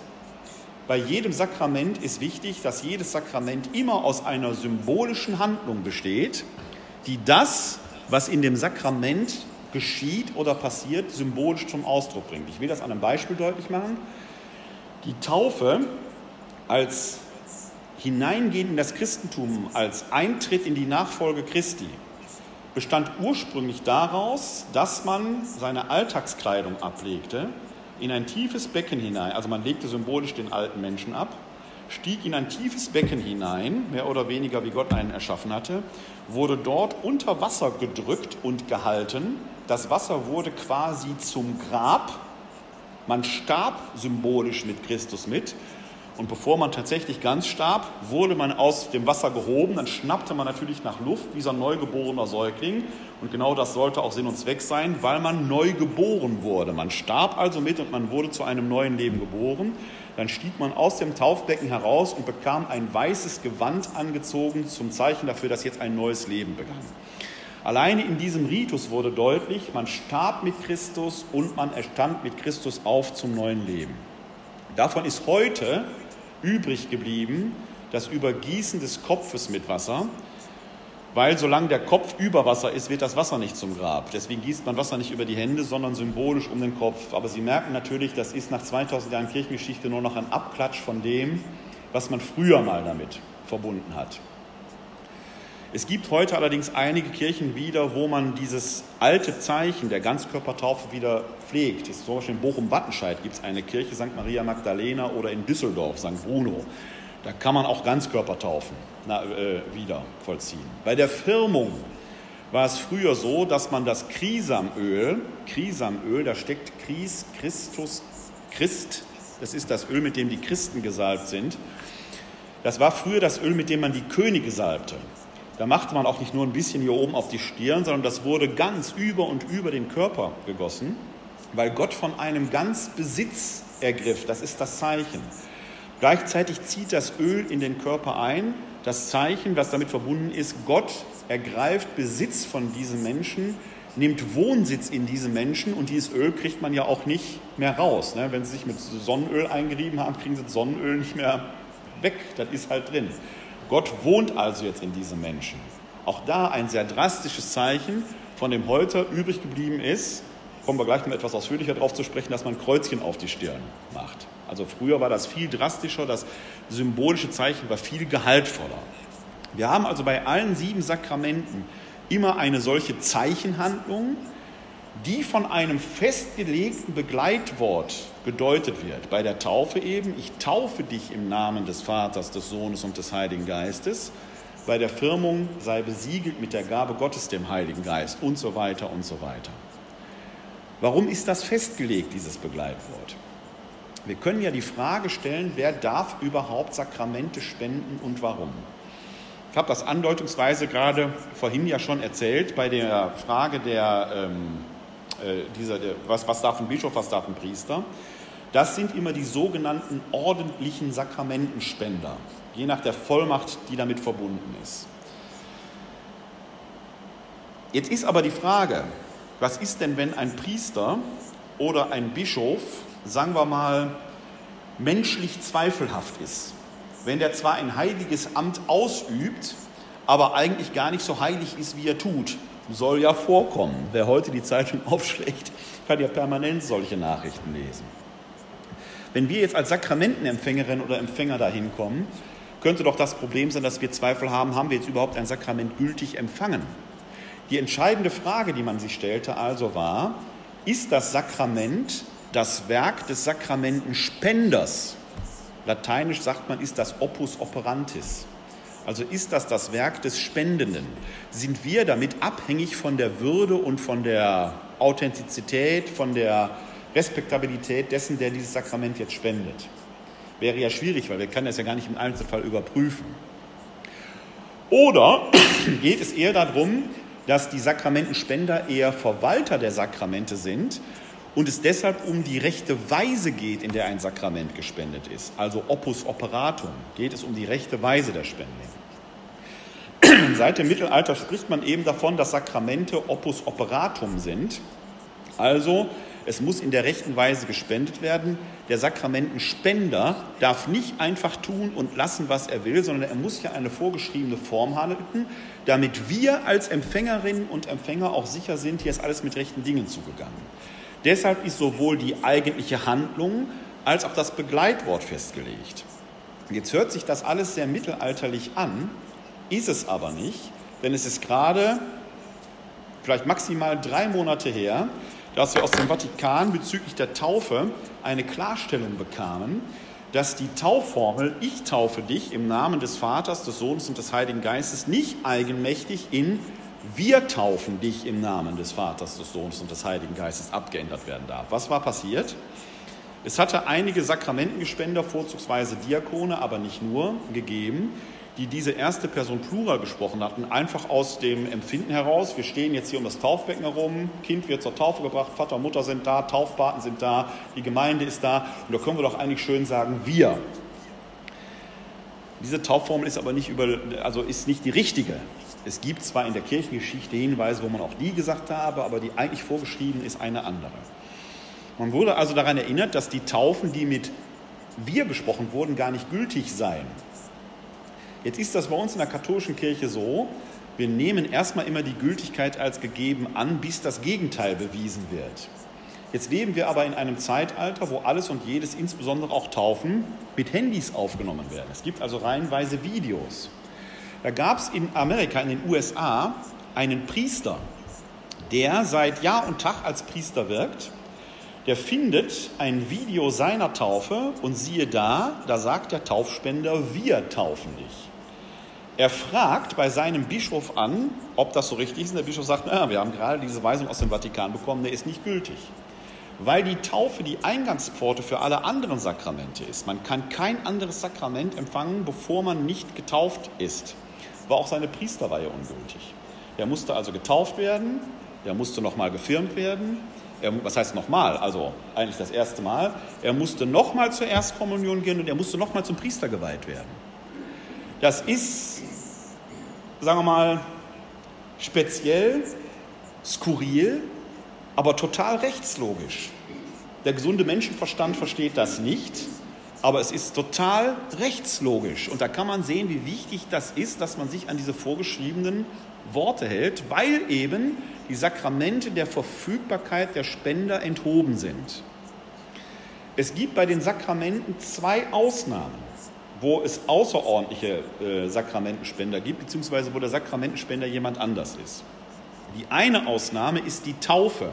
Bei jedem Sakrament ist wichtig, dass jedes Sakrament immer aus einer symbolischen Handlung besteht, die das, was in dem Sakrament geschieht oder passiert, symbolisch zum Ausdruck bringt. Ich will das an einem Beispiel deutlich machen. Die Taufe als Hineingehen in das Christentum als Eintritt in die Nachfolge Christi bestand ursprünglich daraus, dass man seine Alltagskleidung ablegte, in ein tiefes Becken hinein, also man legte symbolisch den alten Menschen ab, stieg in ein tiefes Becken hinein, mehr oder weniger wie Gott einen erschaffen hatte, wurde dort unter Wasser gedrückt und gehalten. Das Wasser wurde quasi zum Grab. Man starb symbolisch mit Christus mit und bevor man tatsächlich ganz starb, wurde man aus dem Wasser gehoben. Dann schnappte man natürlich nach Luft wie so ein neugeborener Säugling. Und genau das sollte auch Sinn und Zweck sein, weil man neu geboren wurde. Man starb also mit und man wurde zu einem neuen Leben geboren. Dann stieg man aus dem Taufbecken heraus und bekam ein weißes Gewand angezogen zum Zeichen dafür, dass jetzt ein neues Leben begann. Alleine in diesem Ritus wurde deutlich, man starb mit Christus und man erstand mit Christus auf zum neuen Leben. Davon ist heute übrig geblieben das Übergießen des Kopfes mit Wasser, weil solange der Kopf über Wasser ist, wird das Wasser nicht zum Grab. Deswegen gießt man Wasser nicht über die Hände, sondern symbolisch um den Kopf. Aber Sie merken natürlich, das ist nach 2000 Jahren Kirchengeschichte nur noch ein Abklatsch von dem, was man früher mal damit verbunden hat. Es gibt heute allerdings einige Kirchen wieder, wo man dieses alte Zeichen der Ganzkörpertaufe wieder pflegt. Ist zum Beispiel in Bochum-Wattenscheid gibt es eine Kirche, St. Maria Magdalena oder in Düsseldorf, St. Bruno. Da kann man auch Ganzkörpertaufen na, äh, wieder vollziehen. Bei der Firmung war es früher so, dass man das Krisamöl, Krisamöl, da steckt Chris, Christus, Christ, das ist das Öl, mit dem die Christen gesalbt sind. Das war früher das Öl, mit dem man die Könige salbte. Da machte man auch nicht nur ein bisschen hier oben auf die Stirn, sondern das wurde ganz über und über den Körper gegossen, weil Gott von einem ganz Besitz ergriff. Das ist das Zeichen. Gleichzeitig zieht das Öl in den Körper ein. Das Zeichen, was damit verbunden ist, Gott ergreift Besitz von diesem Menschen, nimmt Wohnsitz in diesem Menschen und dieses Öl kriegt man ja auch nicht mehr raus. Ne? Wenn Sie sich mit Sonnenöl eingerieben haben, kriegen Sie das Sonnenöl nicht mehr weg. Das ist halt drin. Gott wohnt also jetzt in diesem Menschen. Auch da ein sehr drastisches Zeichen, von dem heute übrig geblieben ist, kommen wir gleich noch etwas ausführlicher darauf zu sprechen, dass man Kreuzchen auf die Stirn macht. Also früher war das viel drastischer, das symbolische Zeichen war viel gehaltvoller. Wir haben also bei allen sieben Sakramenten immer eine solche Zeichenhandlung, die von einem festgelegten Begleitwort gedeutet wird. Bei der Taufe eben, ich taufe dich im Namen des Vaters, des Sohnes und des Heiligen Geistes. Bei der Firmung sei besiegelt mit der Gabe Gottes, dem Heiligen Geist und so weiter und so weiter. Warum ist das festgelegt, dieses Begleitwort? Wir können ja die Frage stellen, wer darf überhaupt Sakramente spenden und warum? Ich habe das andeutungsweise gerade vorhin ja schon erzählt bei der Frage der ähm, äh, dieser, der, was, was darf ein Bischof, was darf ein Priester. Das sind immer die sogenannten ordentlichen Sakramentenspender, je nach der Vollmacht, die damit verbunden ist. Jetzt ist aber die Frage, was ist denn, wenn ein Priester oder ein Bischof, sagen wir mal, menschlich zweifelhaft ist? Wenn der zwar ein heiliges Amt ausübt, aber eigentlich gar nicht so heilig ist, wie er tut soll ja vorkommen. Wer heute die Zeitung aufschlägt, kann ja permanent solche Nachrichten lesen. Wenn wir jetzt als Sakramentenempfängerin oder Empfänger dahin kommen, könnte doch das Problem sein, dass wir Zweifel haben, haben wir jetzt überhaupt ein Sakrament gültig empfangen? Die entscheidende Frage, die man sich stellte, also war, ist das Sakrament das Werk des Sakramentenspenders? Lateinisch sagt man, ist das Opus operantis. Also ist das das Werk des Spendenden? Sind wir damit abhängig von der Würde und von der Authentizität, von der Respektabilität dessen, der dieses Sakrament jetzt spendet? Wäre ja schwierig, weil wir können das ja gar nicht im Einzelfall überprüfen. Oder geht es eher darum, dass die Sakramentenspender eher Verwalter der Sakramente sind und es deshalb um die rechte Weise geht, in der ein Sakrament gespendet ist, also opus operatum, geht es um die rechte Weise der Spende. Seit dem Mittelalter spricht man eben davon, dass Sakramente opus operatum sind, also es muss in der rechten Weise gespendet werden. Der Sakramentenspender darf nicht einfach tun und lassen, was er will, sondern er muss ja eine vorgeschriebene Form halten, damit wir als Empfängerinnen und Empfänger auch sicher sind, hier ist alles mit rechten Dingen zugegangen. Deshalb ist sowohl die eigentliche Handlung als auch das Begleitwort festgelegt. Jetzt hört sich das alles sehr mittelalterlich an, ist es aber nicht, denn es ist gerade vielleicht maximal drei Monate her, dass wir aus dem Vatikan bezüglich der Taufe eine Klarstellung bekamen, dass die Taufformel Ich taufe dich im Namen des Vaters, des Sohnes und des Heiligen Geistes nicht eigenmächtig in wir taufen dich im Namen des Vaters, des Sohnes und des Heiligen Geistes abgeändert werden darf. Was war passiert? Es hatte einige Sakramentengespender, vorzugsweise Diakone, aber nicht nur, gegeben, die diese erste Person Plural gesprochen hatten, einfach aus dem Empfinden heraus, wir stehen jetzt hier um das Taufbecken herum, Kind wird zur Taufe gebracht, Vater und Mutter sind da, Taufpaten sind da, die Gemeinde ist da und da können wir doch eigentlich schön sagen, wir. Diese Taufformel ist aber nicht, über, also ist nicht die richtige. Es gibt zwar in der Kirchengeschichte Hinweise, wo man auch die gesagt habe, aber die eigentlich vorgeschrieben ist eine andere. Man wurde also daran erinnert, dass die Taufen, die mit wir gesprochen wurden, gar nicht gültig seien. Jetzt ist das bei uns in der katholischen Kirche so, wir nehmen erstmal immer die Gültigkeit als gegeben an, bis das Gegenteil bewiesen wird. Jetzt leben wir aber in einem Zeitalter, wo alles und jedes, insbesondere auch Taufen, mit Handys aufgenommen werden. Es gibt also reihenweise Videos. Da gab es in Amerika, in den USA, einen Priester, der seit Jahr und Tag als Priester wirkt. Der findet ein Video seiner Taufe und siehe da, da sagt der Taufspender, wir taufen dich. Er fragt bei seinem Bischof an, ob das so richtig ist. Der Bischof sagt, na, wir haben gerade diese Weisung aus dem Vatikan bekommen, der ist nicht gültig weil die Taufe die Eingangspforte für alle anderen Sakramente ist. Man kann kein anderes Sakrament empfangen, bevor man nicht getauft ist. War auch seine Priesterweihe ungültig. Er musste also getauft werden, er musste nochmal gefirmt werden. Er, was heißt nochmal? Also eigentlich das erste Mal. Er musste nochmal zur Erstkommunion gehen und er musste nochmal zum Priester geweiht werden. Das ist, sagen wir mal, speziell, skurril, aber total rechtslogisch. Der gesunde Menschenverstand versteht das nicht, aber es ist total rechtslogisch. Und da kann man sehen, wie wichtig das ist, dass man sich an diese vorgeschriebenen Worte hält, weil eben die Sakramente der Verfügbarkeit der Spender enthoben sind. Es gibt bei den Sakramenten zwei Ausnahmen, wo es außerordentliche äh, Sakramentenspender gibt, beziehungsweise wo der Sakramentenspender jemand anders ist. Die eine Ausnahme ist die Taufe.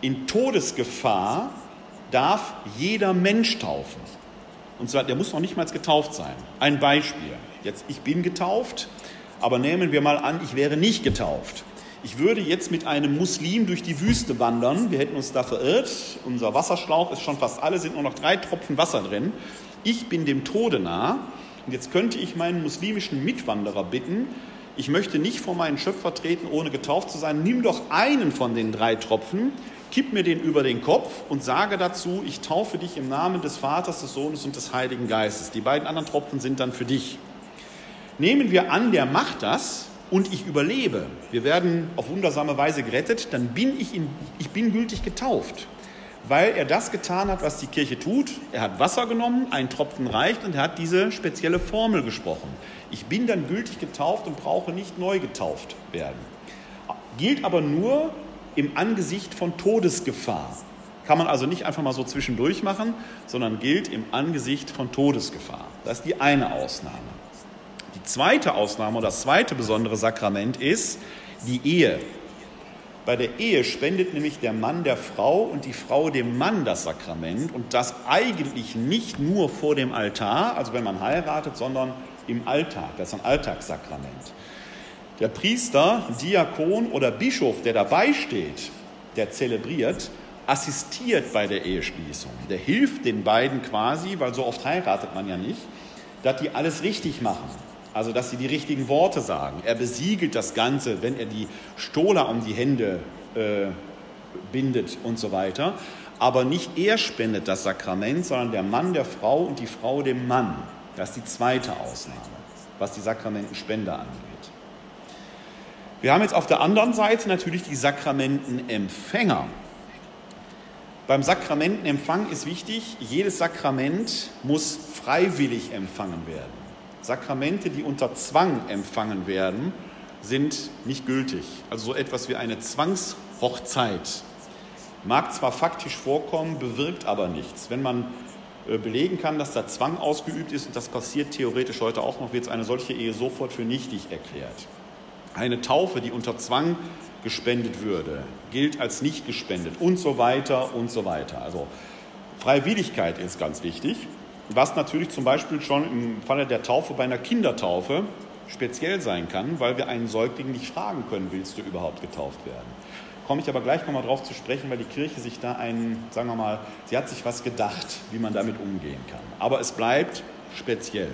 In Todesgefahr darf jeder Mensch taufen. Und zwar, der muss noch nicht mal getauft sein. Ein Beispiel. Jetzt, ich bin getauft, aber nehmen wir mal an, ich wäre nicht getauft. Ich würde jetzt mit einem Muslim durch die Wüste wandern. Wir hätten uns da verirrt. Unser Wasserschlauch ist schon fast alle, sind nur noch drei Tropfen Wasser drin. Ich bin dem Tode nah. Und jetzt könnte ich meinen muslimischen Mitwanderer bitten, ich möchte nicht vor meinen Schöpfer treten, ohne getauft zu sein. Nimm doch einen von den drei Tropfen, kipp mir den über den Kopf und sage dazu, ich taufe dich im Namen des Vaters, des Sohnes und des Heiligen Geistes. Die beiden anderen Tropfen sind dann für dich. Nehmen wir an, der macht das und ich überlebe. Wir werden auf wundersame Weise gerettet, dann bin ich, in, ich bin gültig getauft weil er das getan hat, was die Kirche tut. Er hat Wasser genommen, ein Tropfen reicht und er hat diese spezielle Formel gesprochen. Ich bin dann gültig getauft und brauche nicht neu getauft werden. Gilt aber nur im Angesicht von Todesgefahr. Kann man also nicht einfach mal so zwischendurch machen, sondern gilt im Angesicht von Todesgefahr. Das ist die eine Ausnahme. Die zweite Ausnahme oder das zweite besondere Sakrament ist die Ehe. Bei der Ehe spendet nämlich der Mann der Frau und die Frau dem Mann das Sakrament und das eigentlich nicht nur vor dem Altar, also wenn man heiratet, sondern im Alltag. Das ist ein Alltagssakrament. Der Priester, Diakon oder Bischof, der dabei steht, der zelebriert, assistiert bei der Eheschließung. Der hilft den beiden quasi, weil so oft heiratet man ja nicht, dass die alles richtig machen. Also, dass sie die richtigen Worte sagen. Er besiegelt das Ganze, wenn er die Stola um die Hände äh, bindet und so weiter. Aber nicht er spendet das Sakrament, sondern der Mann der Frau und die Frau dem Mann. Das ist die zweite Ausnahme, was die Sakramentenspende angeht. Wir haben jetzt auf der anderen Seite natürlich die Sakramentenempfänger. Beim Sakramentenempfang ist wichtig, jedes Sakrament muss freiwillig empfangen werden. Sakramente, die unter Zwang empfangen werden, sind nicht gültig. Also so etwas wie eine Zwangshochzeit mag zwar faktisch vorkommen, bewirkt aber nichts. Wenn man äh, belegen kann, dass da Zwang ausgeübt ist, und das passiert theoretisch heute auch noch, wird eine solche Ehe sofort für nichtig erklärt. Eine Taufe, die unter Zwang gespendet würde, gilt als nicht gespendet und so weiter und so weiter. Also Freiwilligkeit ist ganz wichtig. Was natürlich zum Beispiel schon im Falle der Taufe bei einer Kindertaufe speziell sein kann, weil wir einen Säugling nicht fragen können, willst du überhaupt getauft werden. Komme ich aber gleich nochmal drauf zu sprechen, weil die Kirche sich da einen, sagen wir mal, sie hat sich was gedacht, wie man damit umgehen kann. Aber es bleibt speziell.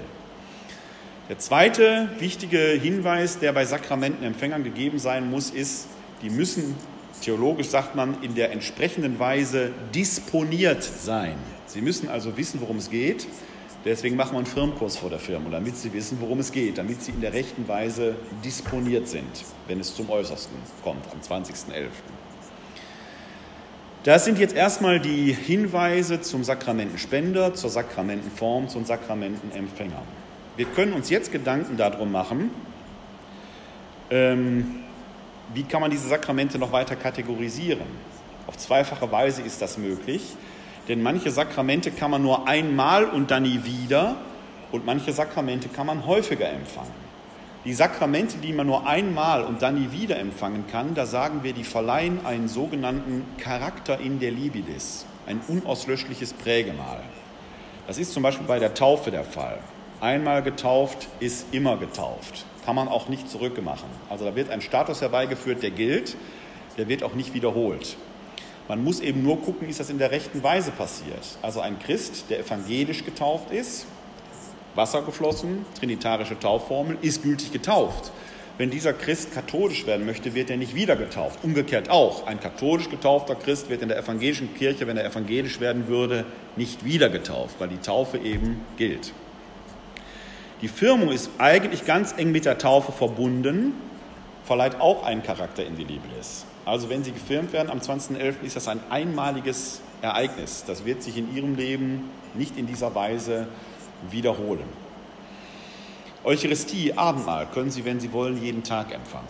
Der zweite wichtige Hinweis, der bei Sakramentenempfängern gegeben sein muss, ist, die müssen, theologisch sagt man, in der entsprechenden Weise disponiert sein. Sie müssen also wissen, worum es geht. Deswegen machen wir einen Firmenkurs vor der Firma, damit Sie wissen, worum es geht, damit Sie in der rechten Weise disponiert sind, wenn es zum Äußersten kommt, am 20.11. Das sind jetzt erstmal die Hinweise zum Sakramentenspender, zur Sakramentenform, zum Sakramentenempfänger. Wir können uns jetzt Gedanken darum machen, ähm, wie kann man diese Sakramente noch weiter kategorisieren. Auf zweifache Weise ist das möglich, denn manche Sakramente kann man nur einmal und dann nie wieder und manche Sakramente kann man häufiger empfangen. Die Sakramente, die man nur einmal und dann nie wieder empfangen kann, da sagen wir, die verleihen einen sogenannten Charakter in der Libilis, ein unauslöschliches Prägemal. Das ist zum Beispiel bei der Taufe der Fall. Einmal getauft ist immer getauft. Kann man auch nicht zurückmachen. Also da wird ein Status herbeigeführt, der gilt, der wird auch nicht wiederholt. Man muss eben nur gucken, ist das in der rechten Weise passiert. Also ein Christ, der evangelisch getauft ist, Wasser geflossen, trinitarische Taufformel, ist gültig getauft. Wenn dieser Christ katholisch werden möchte, wird er nicht wieder getauft. Umgekehrt auch. Ein katholisch getaufter Christ wird in der evangelischen Kirche, wenn er evangelisch werden würde, nicht wieder getauft, weil die Taufe eben gilt. Die Firmung ist eigentlich ganz eng mit der Taufe verbunden, verleiht auch einen Charakter in die Libelis. Also wenn Sie gefirmt werden am 20.11., ist das ein einmaliges Ereignis. Das wird sich in Ihrem Leben nicht in dieser Weise wiederholen. Eucharistie, Abendmahl, können Sie, wenn Sie wollen, jeden Tag empfangen.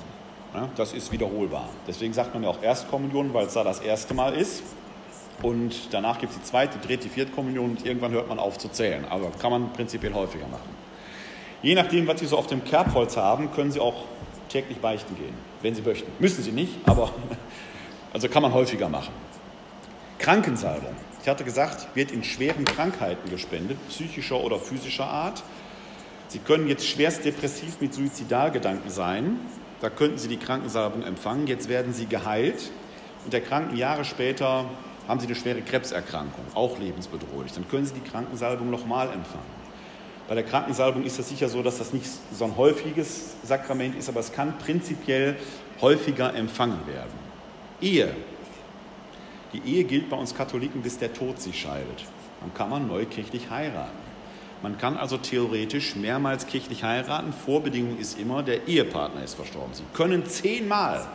das ist wiederholbar. Deswegen sagt man ja auch Erstkommunion, weil es da das erste Mal ist. Und danach gibt es die zweite, dritte, vierte Kommunion und irgendwann hört man auf zu zählen. Aber kann man prinzipiell häufiger machen. Je nachdem, was Sie so auf dem Kerbholz haben, können Sie auch täglich beichten gehen, wenn Sie möchten. Müssen Sie nicht, aber also kann man häufiger machen. Krankensalbung. Ich hatte gesagt, wird in schweren Krankheiten gespendet, psychischer oder physischer Art. Sie können jetzt schwerst depressiv mit Suizidalgedanken sein. Da könnten Sie die Krankensalbung empfangen. Jetzt werden Sie geheilt und der Kranken Jahre später haben Sie eine schwere Krebserkrankung, auch lebensbedrohlich. Dann können Sie die Krankensalbung nochmal empfangen. Bei der Krankensalbung ist es sicher so, dass das nicht so ein häufiges Sakrament ist, aber es kann prinzipiell häufiger empfangen werden. Ehe. Die Ehe gilt bei uns Katholiken, bis der Tod sie scheidet. Dann kann man neukirchlich heiraten. Man kann also theoretisch mehrmals kirchlich heiraten. Vorbedingung ist immer, der Ehepartner ist verstorben. Sie können zehnmal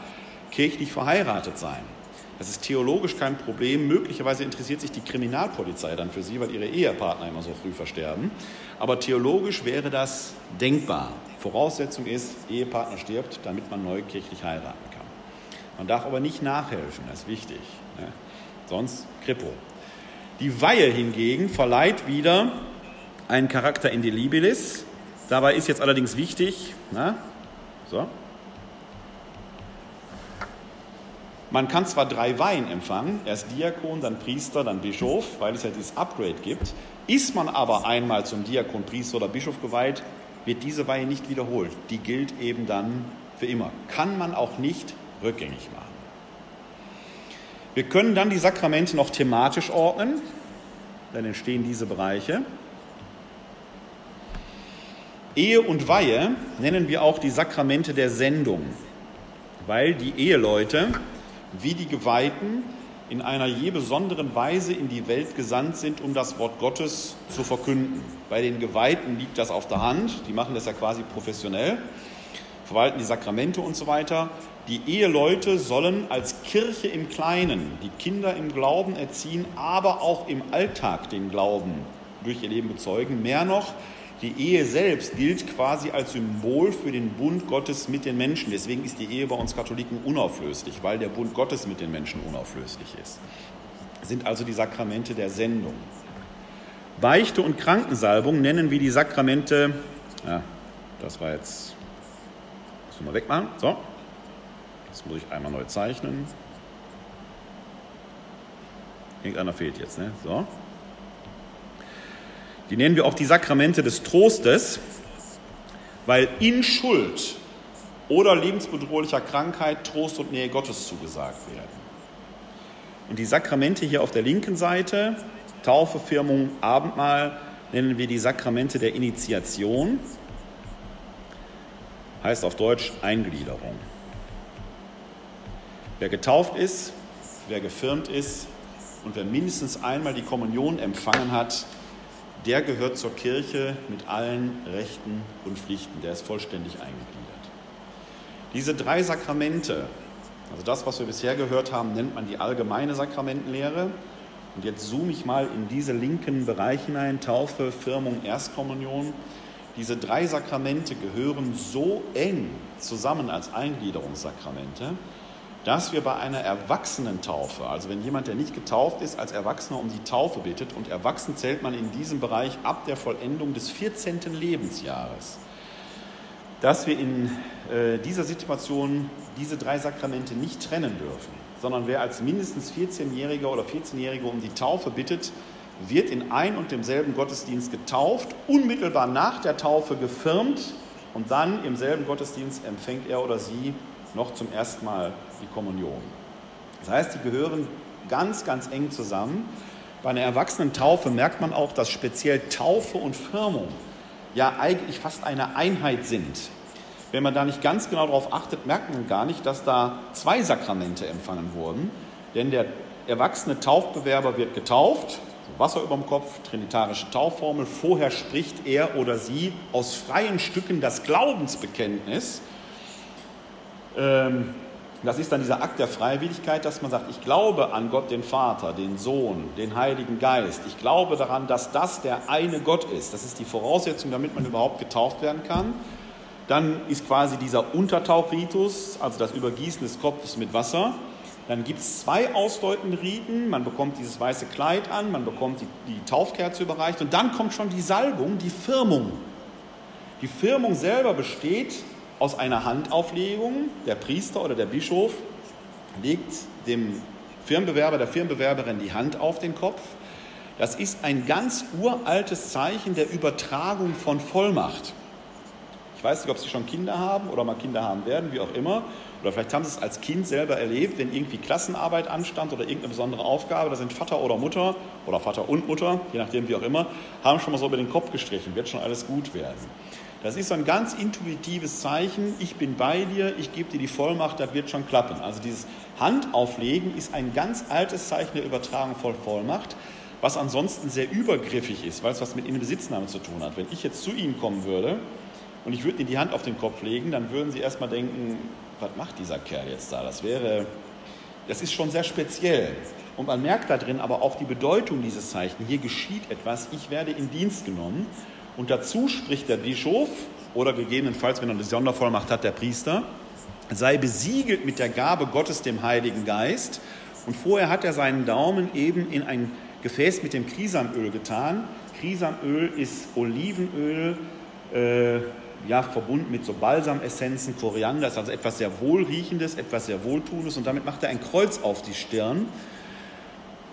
kirchlich verheiratet sein. Das ist theologisch kein Problem. Möglicherweise interessiert sich die Kriminalpolizei dann für Sie, weil Ihre Ehepartner immer so früh versterben. Aber theologisch wäre das denkbar. Voraussetzung ist, Ehepartner stirbt, damit man neu kirchlich heiraten kann. Man darf aber nicht nachhelfen, das ist wichtig. Ne? Sonst Kripo. Die Weihe hingegen verleiht wieder einen Charakter in die Libilis. Dabei ist jetzt allerdings wichtig, na, so, Man kann zwar drei Weihen empfangen, erst Diakon, dann Priester, dann Bischof, weil es ja dieses Upgrade gibt. Ist man aber einmal zum Diakon, Priester oder Bischof geweiht, wird diese Weihe nicht wiederholt. Die gilt eben dann für immer. Kann man auch nicht rückgängig machen. Wir können dann die Sakramente noch thematisch ordnen. Dann entstehen diese Bereiche. Ehe und Weihe nennen wir auch die Sakramente der Sendung, weil die Eheleute wie die Geweihten in einer je besonderen Weise in die Welt gesandt sind, um das Wort Gottes zu verkünden. Bei den Geweihten liegt das auf der Hand, die machen das ja quasi professionell, verwalten die Sakramente und so weiter. Die Eheleute sollen als Kirche im Kleinen die Kinder im Glauben erziehen, aber auch im Alltag den Glauben durch ihr Leben bezeugen. Mehr noch, die Ehe selbst gilt quasi als Symbol für den Bund Gottes mit den Menschen. Deswegen ist die Ehe bei uns Katholiken unauflöslich, weil der Bund Gottes mit den Menschen unauflöslich ist. Sind also die Sakramente der Sendung. Beichte und Krankensalbung nennen wir die Sakramente. Ja, das war jetzt. Müssen wir mal wegmachen. So. Das muss ich einmal neu zeichnen. Irgendeiner fehlt jetzt, ne? So. Die nennen wir auch die Sakramente des Trostes, weil in Schuld oder lebensbedrohlicher Krankheit Trost und Nähe Gottes zugesagt werden. Und die Sakramente hier auf der linken Seite, Taufe, Firmung, Abendmahl, nennen wir die Sakramente der Initiation, heißt auf Deutsch Eingliederung. Wer getauft ist, wer gefirmt ist und wer mindestens einmal die Kommunion empfangen hat, der gehört zur Kirche mit allen Rechten und Pflichten, der ist vollständig eingegliedert. Diese drei Sakramente, also das, was wir bisher gehört haben, nennt man die allgemeine Sakramentenlehre. Und jetzt zoome ich mal in diese linken Bereich hinein, Taufe, Firmung, Erstkommunion. Diese drei Sakramente gehören so eng zusammen als Eingliederungssakramente, dass wir bei einer Erwachsenentaufe, also wenn jemand, der nicht getauft ist, als Erwachsener um die Taufe bittet, und erwachsen zählt man in diesem Bereich ab der Vollendung des 14. Lebensjahres, dass wir in äh, dieser Situation diese drei Sakramente nicht trennen dürfen, sondern wer als mindestens 14-Jähriger oder 14-Jährige um die Taufe bittet, wird in ein und demselben Gottesdienst getauft, unmittelbar nach der Taufe gefirmt und dann im selben Gottesdienst empfängt er oder sie noch zum ersten Mal die Kommunion. Das heißt, die gehören ganz, ganz eng zusammen. Bei einer Erwachsenentaufe merkt man auch, dass speziell Taufe und Firmung ja eigentlich fast eine Einheit sind. Wenn man da nicht ganz genau darauf achtet, merkt man gar nicht, dass da zwei Sakramente empfangen wurden. Denn der erwachsene Taufbewerber wird getauft, Wasser über dem Kopf, trinitarische Taufformel. Vorher spricht er oder sie aus freien Stücken das Glaubensbekenntnis. Ähm, das ist dann dieser Akt der Freiwilligkeit, dass man sagt, ich glaube an Gott den Vater, den Sohn, den Heiligen Geist. Ich glaube daran, dass das der eine Gott ist. Das ist die Voraussetzung, damit man überhaupt getauft werden kann. Dann ist quasi dieser Untertauchritus, also das Übergießen des Kopfes mit Wasser. Dann gibt es zwei ausdeutende Riten. Man bekommt dieses weiße Kleid an, man bekommt die, die Taufkerze überreicht und dann kommt schon die Salbung, die Firmung. Die Firmung selber besteht aus einer Handauflegung. Der Priester oder der Bischof legt dem Firmenbewerber, der Firmenbewerberin die Hand auf den Kopf. Das ist ein ganz uraltes Zeichen der Übertragung von Vollmacht. Ich weiß nicht, ob Sie schon Kinder haben oder mal Kinder haben werden, wie auch immer. Oder vielleicht haben Sie es als Kind selber erlebt, wenn irgendwie Klassenarbeit anstand oder irgendeine besondere Aufgabe, da sind Vater oder Mutter oder Vater und Mutter, je nachdem wie auch immer, haben schon mal so über den Kopf gestrichen, wird schon alles gut werden. Das ist so ein ganz intuitives Zeichen, ich bin bei dir, ich gebe dir die Vollmacht, das wird schon klappen. Also dieses Handauflegen ist ein ganz altes Zeichen der Übertragung von Vollmacht, was ansonsten sehr übergriffig ist, weil es was mit Innenbesitznahme zu tun hat. Wenn ich jetzt zu Ihnen kommen würde und ich würde Ihnen die Hand auf den Kopf legen, dann würden Sie erstmal denken, was macht dieser Kerl jetzt da? Das wäre, das ist schon sehr speziell. Und man merkt da drin aber auch die Bedeutung dieses Zeichens. Hier geschieht etwas, ich werde in Dienst genommen. Und dazu spricht der Bischof oder gegebenenfalls, wenn er eine Sondervollmacht hat, der Priester, sei besiegelt mit der Gabe Gottes, dem Heiligen Geist. Und vorher hat er seinen Daumen eben in ein Gefäß mit dem Krisamöl getan. Krisamöl ist Olivenöl, äh, ja, verbunden mit so Balsamessenzen, Koriander, ist also etwas sehr Wohlriechendes, etwas sehr Wohltuendes. Und damit macht er ein Kreuz auf die Stirn.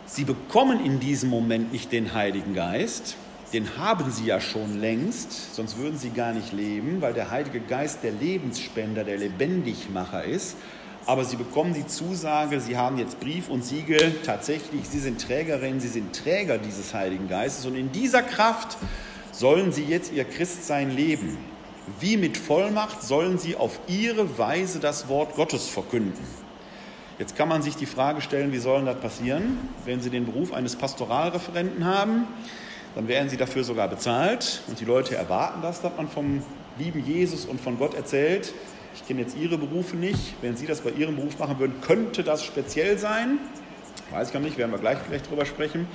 Sie bekommen in diesem Moment nicht den Heiligen Geist, den haben sie ja schon längst, sonst würden sie gar nicht leben, weil der Heilige Geist der Lebensspender, der Lebendigmacher ist. Aber sie bekommen die Zusage, sie haben jetzt Brief und Siegel, tatsächlich, sie sind Trägerin, sie sind Träger dieses Heiligen Geistes und in dieser Kraft sollen sie jetzt ihr Christsein leben. Wie mit Vollmacht sollen sie auf ihre Weise das Wort Gottes verkünden. Jetzt kann man sich die Frage stellen, wie soll das passieren, wenn Sie den Beruf eines Pastoralreferenten haben? Dann werden sie dafür sogar bezahlt und die Leute erwarten das, dass man vom lieben Jesus und von Gott erzählt. Ich kenne jetzt Ihre Berufe nicht. Wenn Sie das bei Ihrem Beruf machen würden, könnte das speziell sein. Weiß ich gar nicht, werden wir gleich vielleicht drüber sprechen.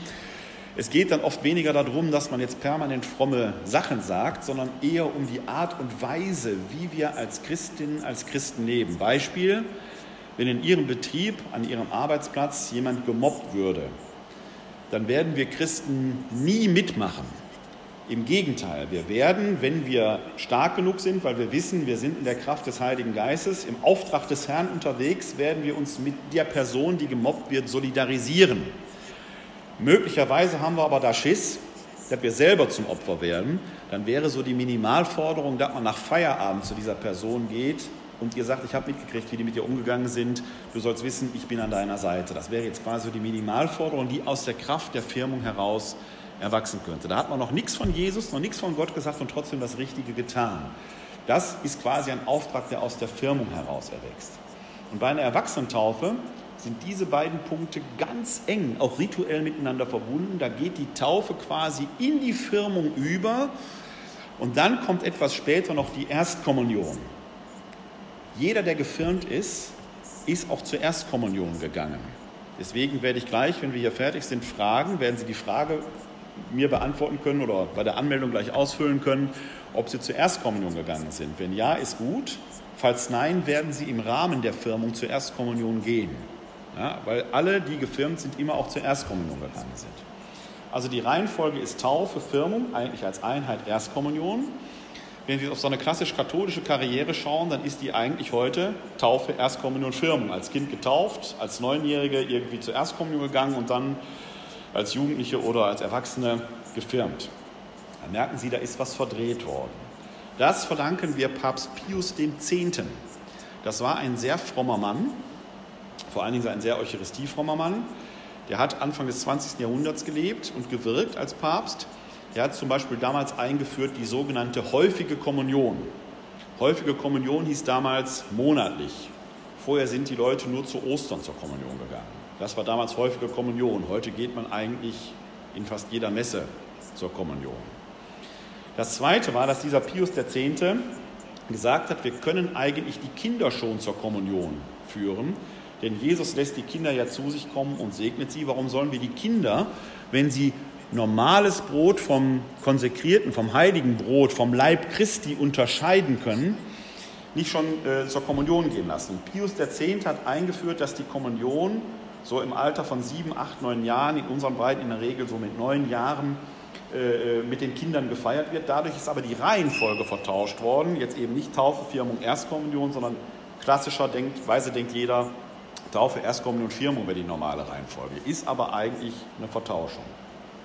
Es geht dann oft weniger darum, dass man jetzt permanent fromme Sachen sagt, sondern eher um die Art und Weise, wie wir als Christinnen, als Christen leben. Beispiel, wenn in Ihrem Betrieb, an Ihrem Arbeitsplatz jemand gemobbt würde, dann werden wir Christen nie mitmachen. Im Gegenteil, wir werden, wenn wir stark genug sind, weil wir wissen, wir sind in der Kraft des Heiligen Geistes, im Auftrag des Herrn unterwegs, werden wir uns mit der Person, die gemobbt wird, solidarisieren. Möglicherweise haben wir aber da Schiss, dass wir selber zum Opfer werden. Dann wäre so die Minimalforderung, dass man nach Feierabend zu dieser Person geht und ihr sagt, ich habe mitgekriegt, wie die mit dir umgegangen sind, du sollst wissen, ich bin an deiner Seite. Das wäre jetzt quasi die Minimalforderung, die aus der Kraft der Firmung heraus erwachsen könnte. Da hat man noch nichts von Jesus, noch nichts von Gott gesagt und trotzdem das Richtige getan. Das ist quasi ein Auftrag, der aus der Firmung heraus erwächst. Und bei einer Erwachsenentaufe sind diese beiden Punkte ganz eng, auch rituell miteinander verbunden. Da geht die Taufe quasi in die Firmung über und dann kommt etwas später noch die Erstkommunion. Jeder, der gefirmt ist, ist auch zur Erstkommunion gegangen. Deswegen werde ich gleich, wenn wir hier fertig sind, fragen, werden Sie die Frage mir beantworten können oder bei der Anmeldung gleich ausfüllen können, ob Sie zur Erstkommunion gegangen sind. Wenn ja, ist gut. Falls nein, werden Sie im Rahmen der Firmung zur Erstkommunion gehen. Ja, weil alle, die gefirmt sind, immer auch zur Erstkommunion gegangen sind. Also die Reihenfolge ist Taufe, Firmung, eigentlich als Einheit Erstkommunion. Wenn Sie auf so eine klassisch-katholische Karriere schauen, dann ist die eigentlich heute Taufe, Erstkommunion, Firmung. Als Kind getauft, als Neunjährige irgendwie zur Erstkommunion gegangen und dann als Jugendliche oder als Erwachsene gefirmt. Da merken Sie, da ist was verdreht worden. Das verdanken wir Papst Pius X. Das war ein sehr frommer Mann, vor allen Dingen ein sehr eucharistiefrommer Mann. Der hat Anfang des 20. Jahrhunderts gelebt und gewirkt als Papst. Der hat zum Beispiel damals eingeführt die sogenannte häufige Kommunion. Häufige Kommunion hieß damals monatlich. Vorher sind die Leute nur zu Ostern zur Kommunion gegangen. Das war damals häufige Kommunion. Heute geht man eigentlich in fast jeder Messe zur Kommunion. Das Zweite war, dass dieser Pius X. gesagt hat, wir können eigentlich die Kinder schon zur Kommunion führen, denn Jesus lässt die Kinder ja zu sich kommen und segnet sie. Warum sollen wir die Kinder, wenn sie normales Brot vom konsekrierten, vom heiligen Brot, vom Leib Christi unterscheiden können, nicht schon äh, zur Kommunion gehen lassen? Pius X. hat eingeführt, dass die Kommunion so im Alter von sieben, acht, neun Jahren, in unseren Breiten in der Regel so mit neun Jahren, äh, mit den Kindern gefeiert wird. Dadurch ist aber die Reihenfolge vertauscht worden. Jetzt eben nicht Taufe, Firmung, Erstkommunion, sondern klassischer denkt, weise denkt jeder, Taufe, Erstkommunion, Firmung wäre die normale Reihenfolge. Ist aber eigentlich eine Vertauschung.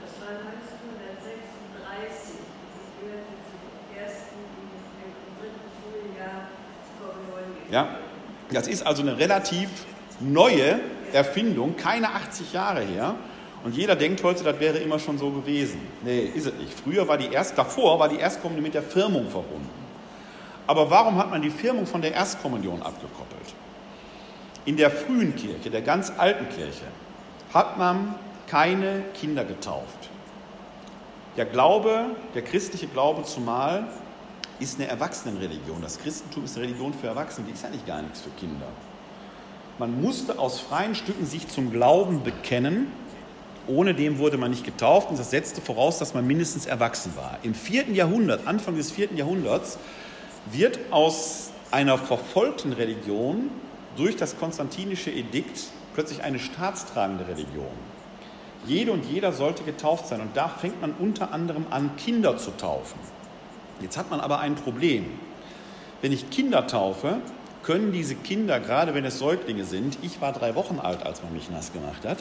Das war 1936. Ich gehörte zum ersten im dritten Schuljahr zur Ja, das ist also eine relativ neue Erfindung, keine 80 Jahre her. Und jeder denkt heute, das wäre immer schon so gewesen. Nee, ist es nicht. Früher war die erst, davor war die Erstkommunion mit der Firmung verbunden. Aber warum hat man die Firmung von der Erstkommunion abgekoppelt? In der frühen Kirche, der ganz alten Kirche, hat man keine Kinder getauft. Der Glaube, der christliche Glaube zumal, ist eine Erwachsenenreligion. Das Christentum ist eine Religion für Erwachsene, die ist eigentlich gar nichts für Kinder. Man musste aus freien Stücken sich zum Glauben bekennen ohne dem wurde man nicht getauft und das setzte voraus, dass man mindestens erwachsen war. Im vierten Jahrhundert, Anfang des vierten Jahrhunderts, wird aus einer verfolgten Religion durch das konstantinische Edikt plötzlich eine staatstragende Religion. Jede und jeder sollte getauft sein und da fängt man unter anderem an, Kinder zu taufen. Jetzt hat man aber ein Problem. Wenn ich Kinder taufe, können diese Kinder, gerade wenn es Säuglinge sind, ich war drei Wochen alt, als man mich nass gemacht hat,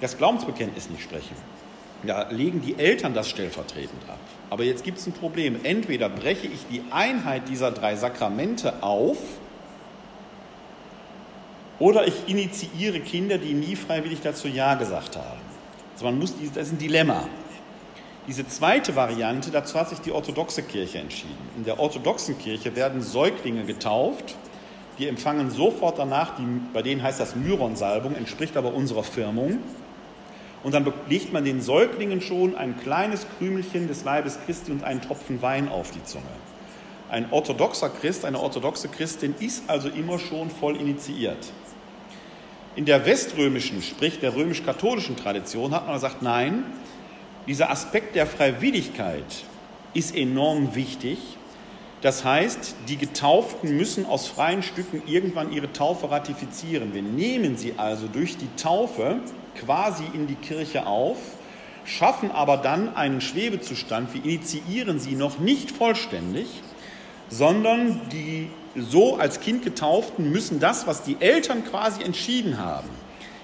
das Glaubensbekenntnis nicht sprechen. Da legen die Eltern das stellvertretend ab. Aber jetzt gibt es ein Problem. Entweder breche ich die Einheit dieser drei Sakramente auf oder ich initiiere Kinder, die nie freiwillig dazu Ja gesagt haben. Also man muss, das ist ein Dilemma. Diese zweite Variante, dazu hat sich die orthodoxe Kirche entschieden. In der orthodoxen Kirche werden Säuglinge getauft, die empfangen sofort danach, die, bei denen heißt das Myron-Salbung, entspricht aber unserer Firmung. Und dann legt man den Säuglingen schon ein kleines Krümelchen des Leibes Christi und einen Tropfen Wein auf die Zunge. Ein orthodoxer Christ, eine orthodoxe Christin ist also immer schon voll initiiert. In der weströmischen, sprich der römisch-katholischen Tradition hat man gesagt, nein, dieser Aspekt der Freiwilligkeit ist enorm wichtig. Das heißt, die Getauften müssen aus freien Stücken irgendwann ihre Taufe ratifizieren. Wir nehmen sie also durch die Taufe quasi in die Kirche auf, schaffen aber dann einen Schwebezustand. Wir initiieren sie noch nicht vollständig, sondern die so als Kind getauften müssen das, was die Eltern quasi entschieden haben,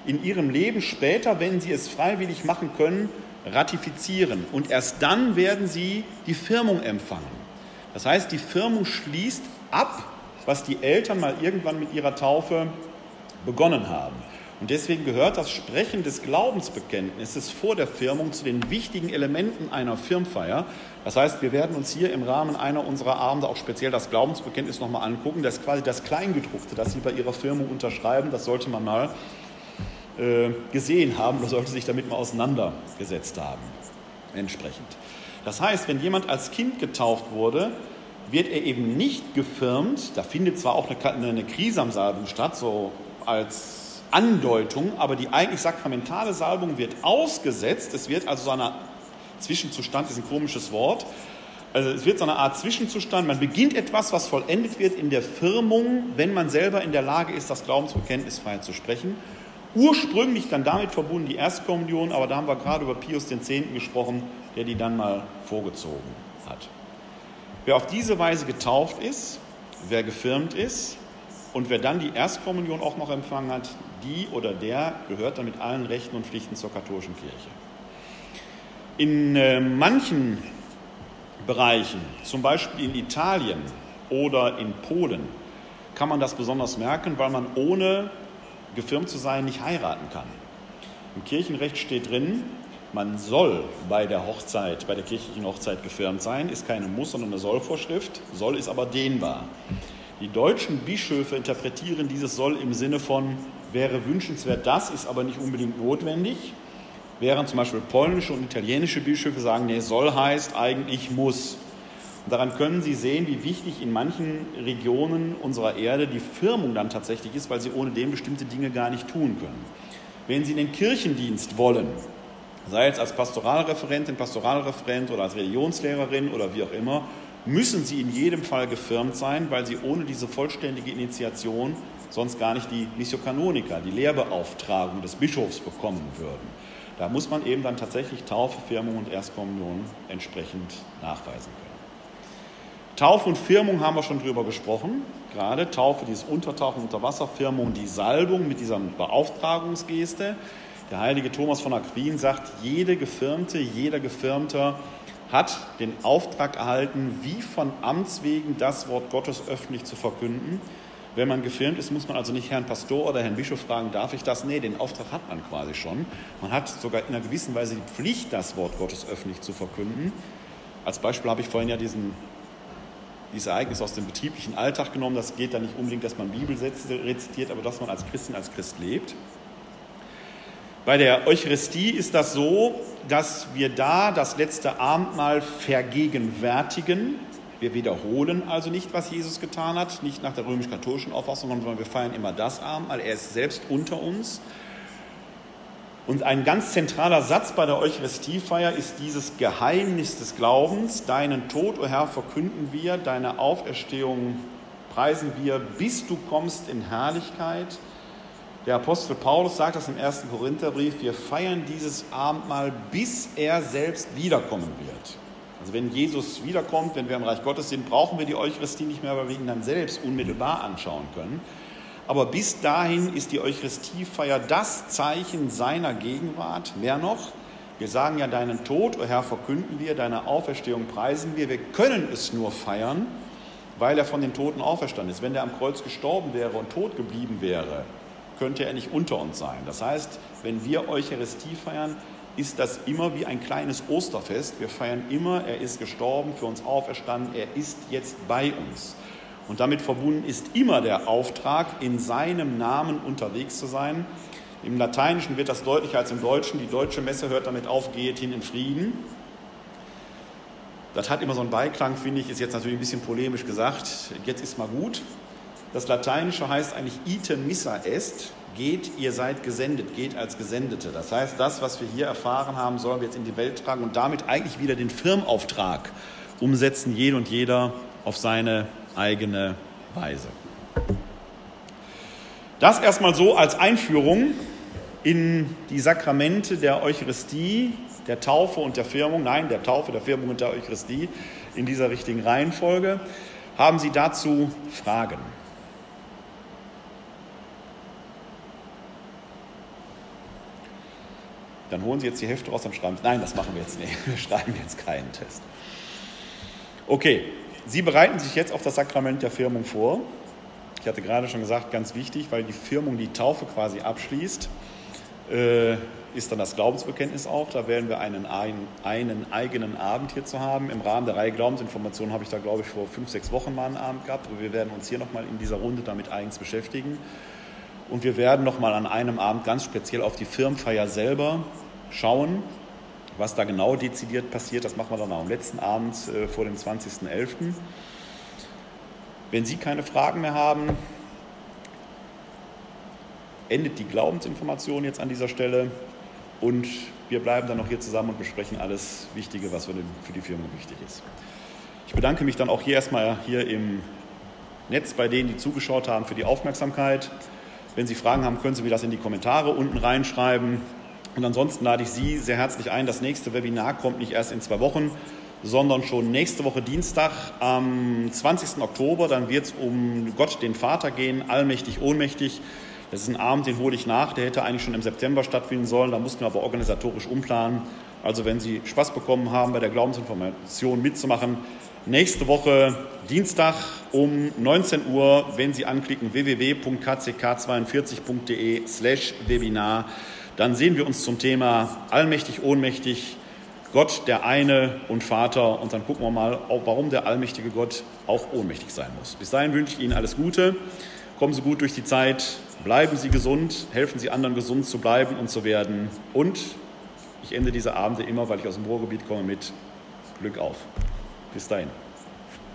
in ihrem Leben später, wenn sie es freiwillig machen können, ratifizieren. Und erst dann werden sie die Firmung empfangen. Das heißt, die Firmung schließt ab, was die Eltern mal irgendwann mit ihrer Taufe begonnen haben. Und deswegen gehört das Sprechen des Glaubensbekenntnisses vor der Firmung zu den wichtigen Elementen einer Firmfeier. Das heißt, wir werden uns hier im Rahmen einer unserer Abende auch speziell das Glaubensbekenntnis nochmal angucken. Das ist quasi das Kleingedruckte, das Sie bei Ihrer Firmung unterschreiben. Das sollte man mal gesehen haben oder sollte sich damit mal auseinandergesetzt haben. Entsprechend. Das heißt, wenn jemand als Kind getauft wurde, wird er eben nicht gefirmt. Da findet zwar auch eine, eine Krisamsalbung statt, so als Andeutung, aber die eigentlich sakramentale Salbung wird ausgesetzt. Es wird also so ein Zwischenzustand, ist ein komisches Wort. Also es wird so eine Art Zwischenzustand. Man beginnt etwas, was vollendet wird in der Firmung, wenn man selber in der Lage ist, das Glaubensbekenntnis frei zu sprechen. Ursprünglich dann damit verbunden die Erstkommunion, aber da haben wir gerade über Pius X. gesprochen, der die dann mal vorgezogen hat. Wer auf diese Weise getauft ist, wer gefirmt ist und wer dann die Erstkommunion auch noch empfangen hat, die oder der gehört dann mit allen Rechten und Pflichten zur katholischen Kirche. In äh, manchen Bereichen, zum Beispiel in Italien oder in Polen, kann man das besonders merken, weil man ohne gefirmt zu sein nicht heiraten kann. Im Kirchenrecht steht drin, man soll bei der Hochzeit, bei der kirchlichen Hochzeit gefirmt sein, ist keine Muss, sondern eine Sollvorschrift. Soll ist aber dehnbar. Die deutschen Bischöfe interpretieren dieses Soll im Sinne von wäre wünschenswert das, ist aber nicht unbedingt notwendig. Während zum Beispiel polnische und italienische Bischöfe sagen, nee, soll heißt eigentlich muss. Und daran können Sie sehen, wie wichtig in manchen Regionen unserer Erde die Firmung dann tatsächlich ist, weil sie ohne dem bestimmte Dinge gar nicht tun können. Wenn Sie in den Kirchendienst wollen, sei es als Pastoralreferentin, Pastoralreferent oder als Religionslehrerin oder wie auch immer, müssen Sie in jedem Fall gefirmt sein, weil Sie ohne diese vollständige Initiation sonst gar nicht die Missio Canonica, die Lehrbeauftragung des Bischofs bekommen würden. Da muss man eben dann tatsächlich Taufe, Firmung und Erstkommunion entsprechend nachweisen können. Taufe und Firmung haben wir schon drüber gesprochen. Gerade Taufe, dieses Untertauchen unter Wasser, Firmung, die Salbung mit dieser Beauftragungsgeste. Der heilige Thomas von Aquin sagt, jede Gefirmte, jeder Gefirmter hat den Auftrag erhalten, wie von Amts wegen das Wort Gottes öffentlich zu verkünden. Wenn man gefilmt ist, muss man also nicht Herrn Pastor oder Herrn Bischof fragen, darf ich das? Nee, den Auftrag hat man quasi schon. Man hat sogar in einer gewissen Weise die Pflicht, das Wort Gottes öffentlich zu verkünden. Als Beispiel habe ich vorhin ja diesen, dieses Ereignis aus dem betrieblichen Alltag genommen. Das geht da nicht unbedingt, dass man Bibelsätze rezitiert, aber dass man als Christin, als Christ lebt. Bei der Eucharistie ist das so, dass wir da das letzte Abendmahl vergegenwärtigen. Wir wiederholen also nicht, was Jesus getan hat, nicht nach der römisch-katholischen Auffassung, sondern wir feiern immer das Abendmahl. Er ist selbst unter uns. Und ein ganz zentraler Satz bei der Eucharistiefeier ist dieses Geheimnis des Glaubens. Deinen Tod, o oh Herr, verkünden wir, deine Auferstehung preisen wir, bis du kommst in Herrlichkeit. Der Apostel Paulus sagt das im ersten Korintherbrief, wir feiern dieses Abendmahl, bis er selbst wiederkommen wird. Also wenn Jesus wiederkommt, wenn wir im Reich Gottes sind, brauchen wir die Eucharistie nicht mehr, weil wir ihn dann selbst unmittelbar anschauen können. Aber bis dahin ist die Eucharistiefeier das Zeichen seiner Gegenwart. Mehr noch, wir sagen ja, deinen Tod, o oh Herr, verkünden wir, deine Auferstehung preisen wir. Wir können es nur feiern, weil er von den Toten auferstanden ist. Wenn er am Kreuz gestorben wäre und tot geblieben wäre, könnte er nicht unter uns sein. Das heißt, wenn wir Eucharistie feiern, ist das immer wie ein kleines Osterfest. Wir feiern immer, er ist gestorben, für uns auferstanden, er ist jetzt bei uns. Und damit verbunden ist immer der Auftrag, in seinem Namen unterwegs zu sein. Im Lateinischen wird das deutlicher als im Deutschen. Die deutsche Messe hört damit auf, geht hin in Frieden. Das hat immer so einen Beiklang, finde ich, ist jetzt natürlich ein bisschen polemisch gesagt. Jetzt ist mal gut. Das Lateinische heißt eigentlich ite missa est, geht, ihr seid gesendet, geht als Gesendete. Das heißt, das, was wir hier erfahren haben, sollen wir jetzt in die Welt tragen und damit eigentlich wieder den Firmauftrag umsetzen, jeder und jeder auf seine eigene Weise. Das erstmal so als Einführung in die Sakramente der Eucharistie, der Taufe und der Firmung, nein, der Taufe, der Firmung und der Eucharistie in dieser richtigen Reihenfolge. Haben Sie dazu Fragen? Dann holen Sie jetzt die Hefte raus und schreiben, nein, das machen wir jetzt nicht, wir schreiben jetzt keinen Test. Okay, Sie bereiten sich jetzt auf das Sakrament der Firmung vor. Ich hatte gerade schon gesagt, ganz wichtig, weil die Firmung die Taufe quasi abschließt, äh, ist dann das Glaubensbekenntnis auch. Da werden wir einen, einen, eigenen Abend hier zu haben. Im Rahmen der Reihe Glaubensinformationen habe ich da, glaube ich, vor fünf, sechs Wochen mal einen Abend gehabt. Aber wir werden uns hier nochmal in dieser Runde damit eigens beschäftigen. Und wir werden nochmal an einem Abend ganz speziell auf die Firmenfeier selber schauen. Was da genau dezidiert passiert, das machen wir dann am letzten Abend äh, vor dem 20.11. Wenn Sie keine Fragen mehr haben, endet die Glaubensinformation jetzt an dieser Stelle und wir bleiben dann noch hier zusammen und besprechen alles Wichtige, was für die Firma wichtig ist. bedanke mich dann auch hier erstmal hier im Netz bei denen, die zugeschaut haben, für die Aufmerksamkeit. Wenn Sie Fragen haben, können Sie mir das in die Kommentare unten reinschreiben. Und ansonsten lade ich Sie sehr herzlich ein. Das nächste Webinar kommt nicht erst in zwei Wochen, sondern schon nächste Woche Dienstag am 20. Oktober. Dann wird es um Gott, den Vater gehen, allmächtig, ohnmächtig. Das ist ein Abend, den hole ich nach. Der hätte eigentlich schon im September stattfinden sollen. Da mussten wir aber organisatorisch umplanen. Also wenn Sie Spaß bekommen haben, bei der Glaubensinformation mitzumachen, nächste Woche Dienstag um 19 Uhr, wenn Sie anklicken www.kck42.de slash Webinar, dann sehen wir uns zum Thema Allmächtig, Ohnmächtig, Gott der eine und Vater und dann gucken wir mal, warum der allmächtige Gott auch ohnmächtig sein muss. Bis dahin wünsche ich Ihnen alles Gute, kommen Sie gut durch die Zeit, bleiben Sie gesund, helfen Sie anderen gesund zu bleiben und zu werden und ich ende diese Abende immer, weil ich aus dem Ruhrgebiet komme, mit Glück auf. Bis dahin.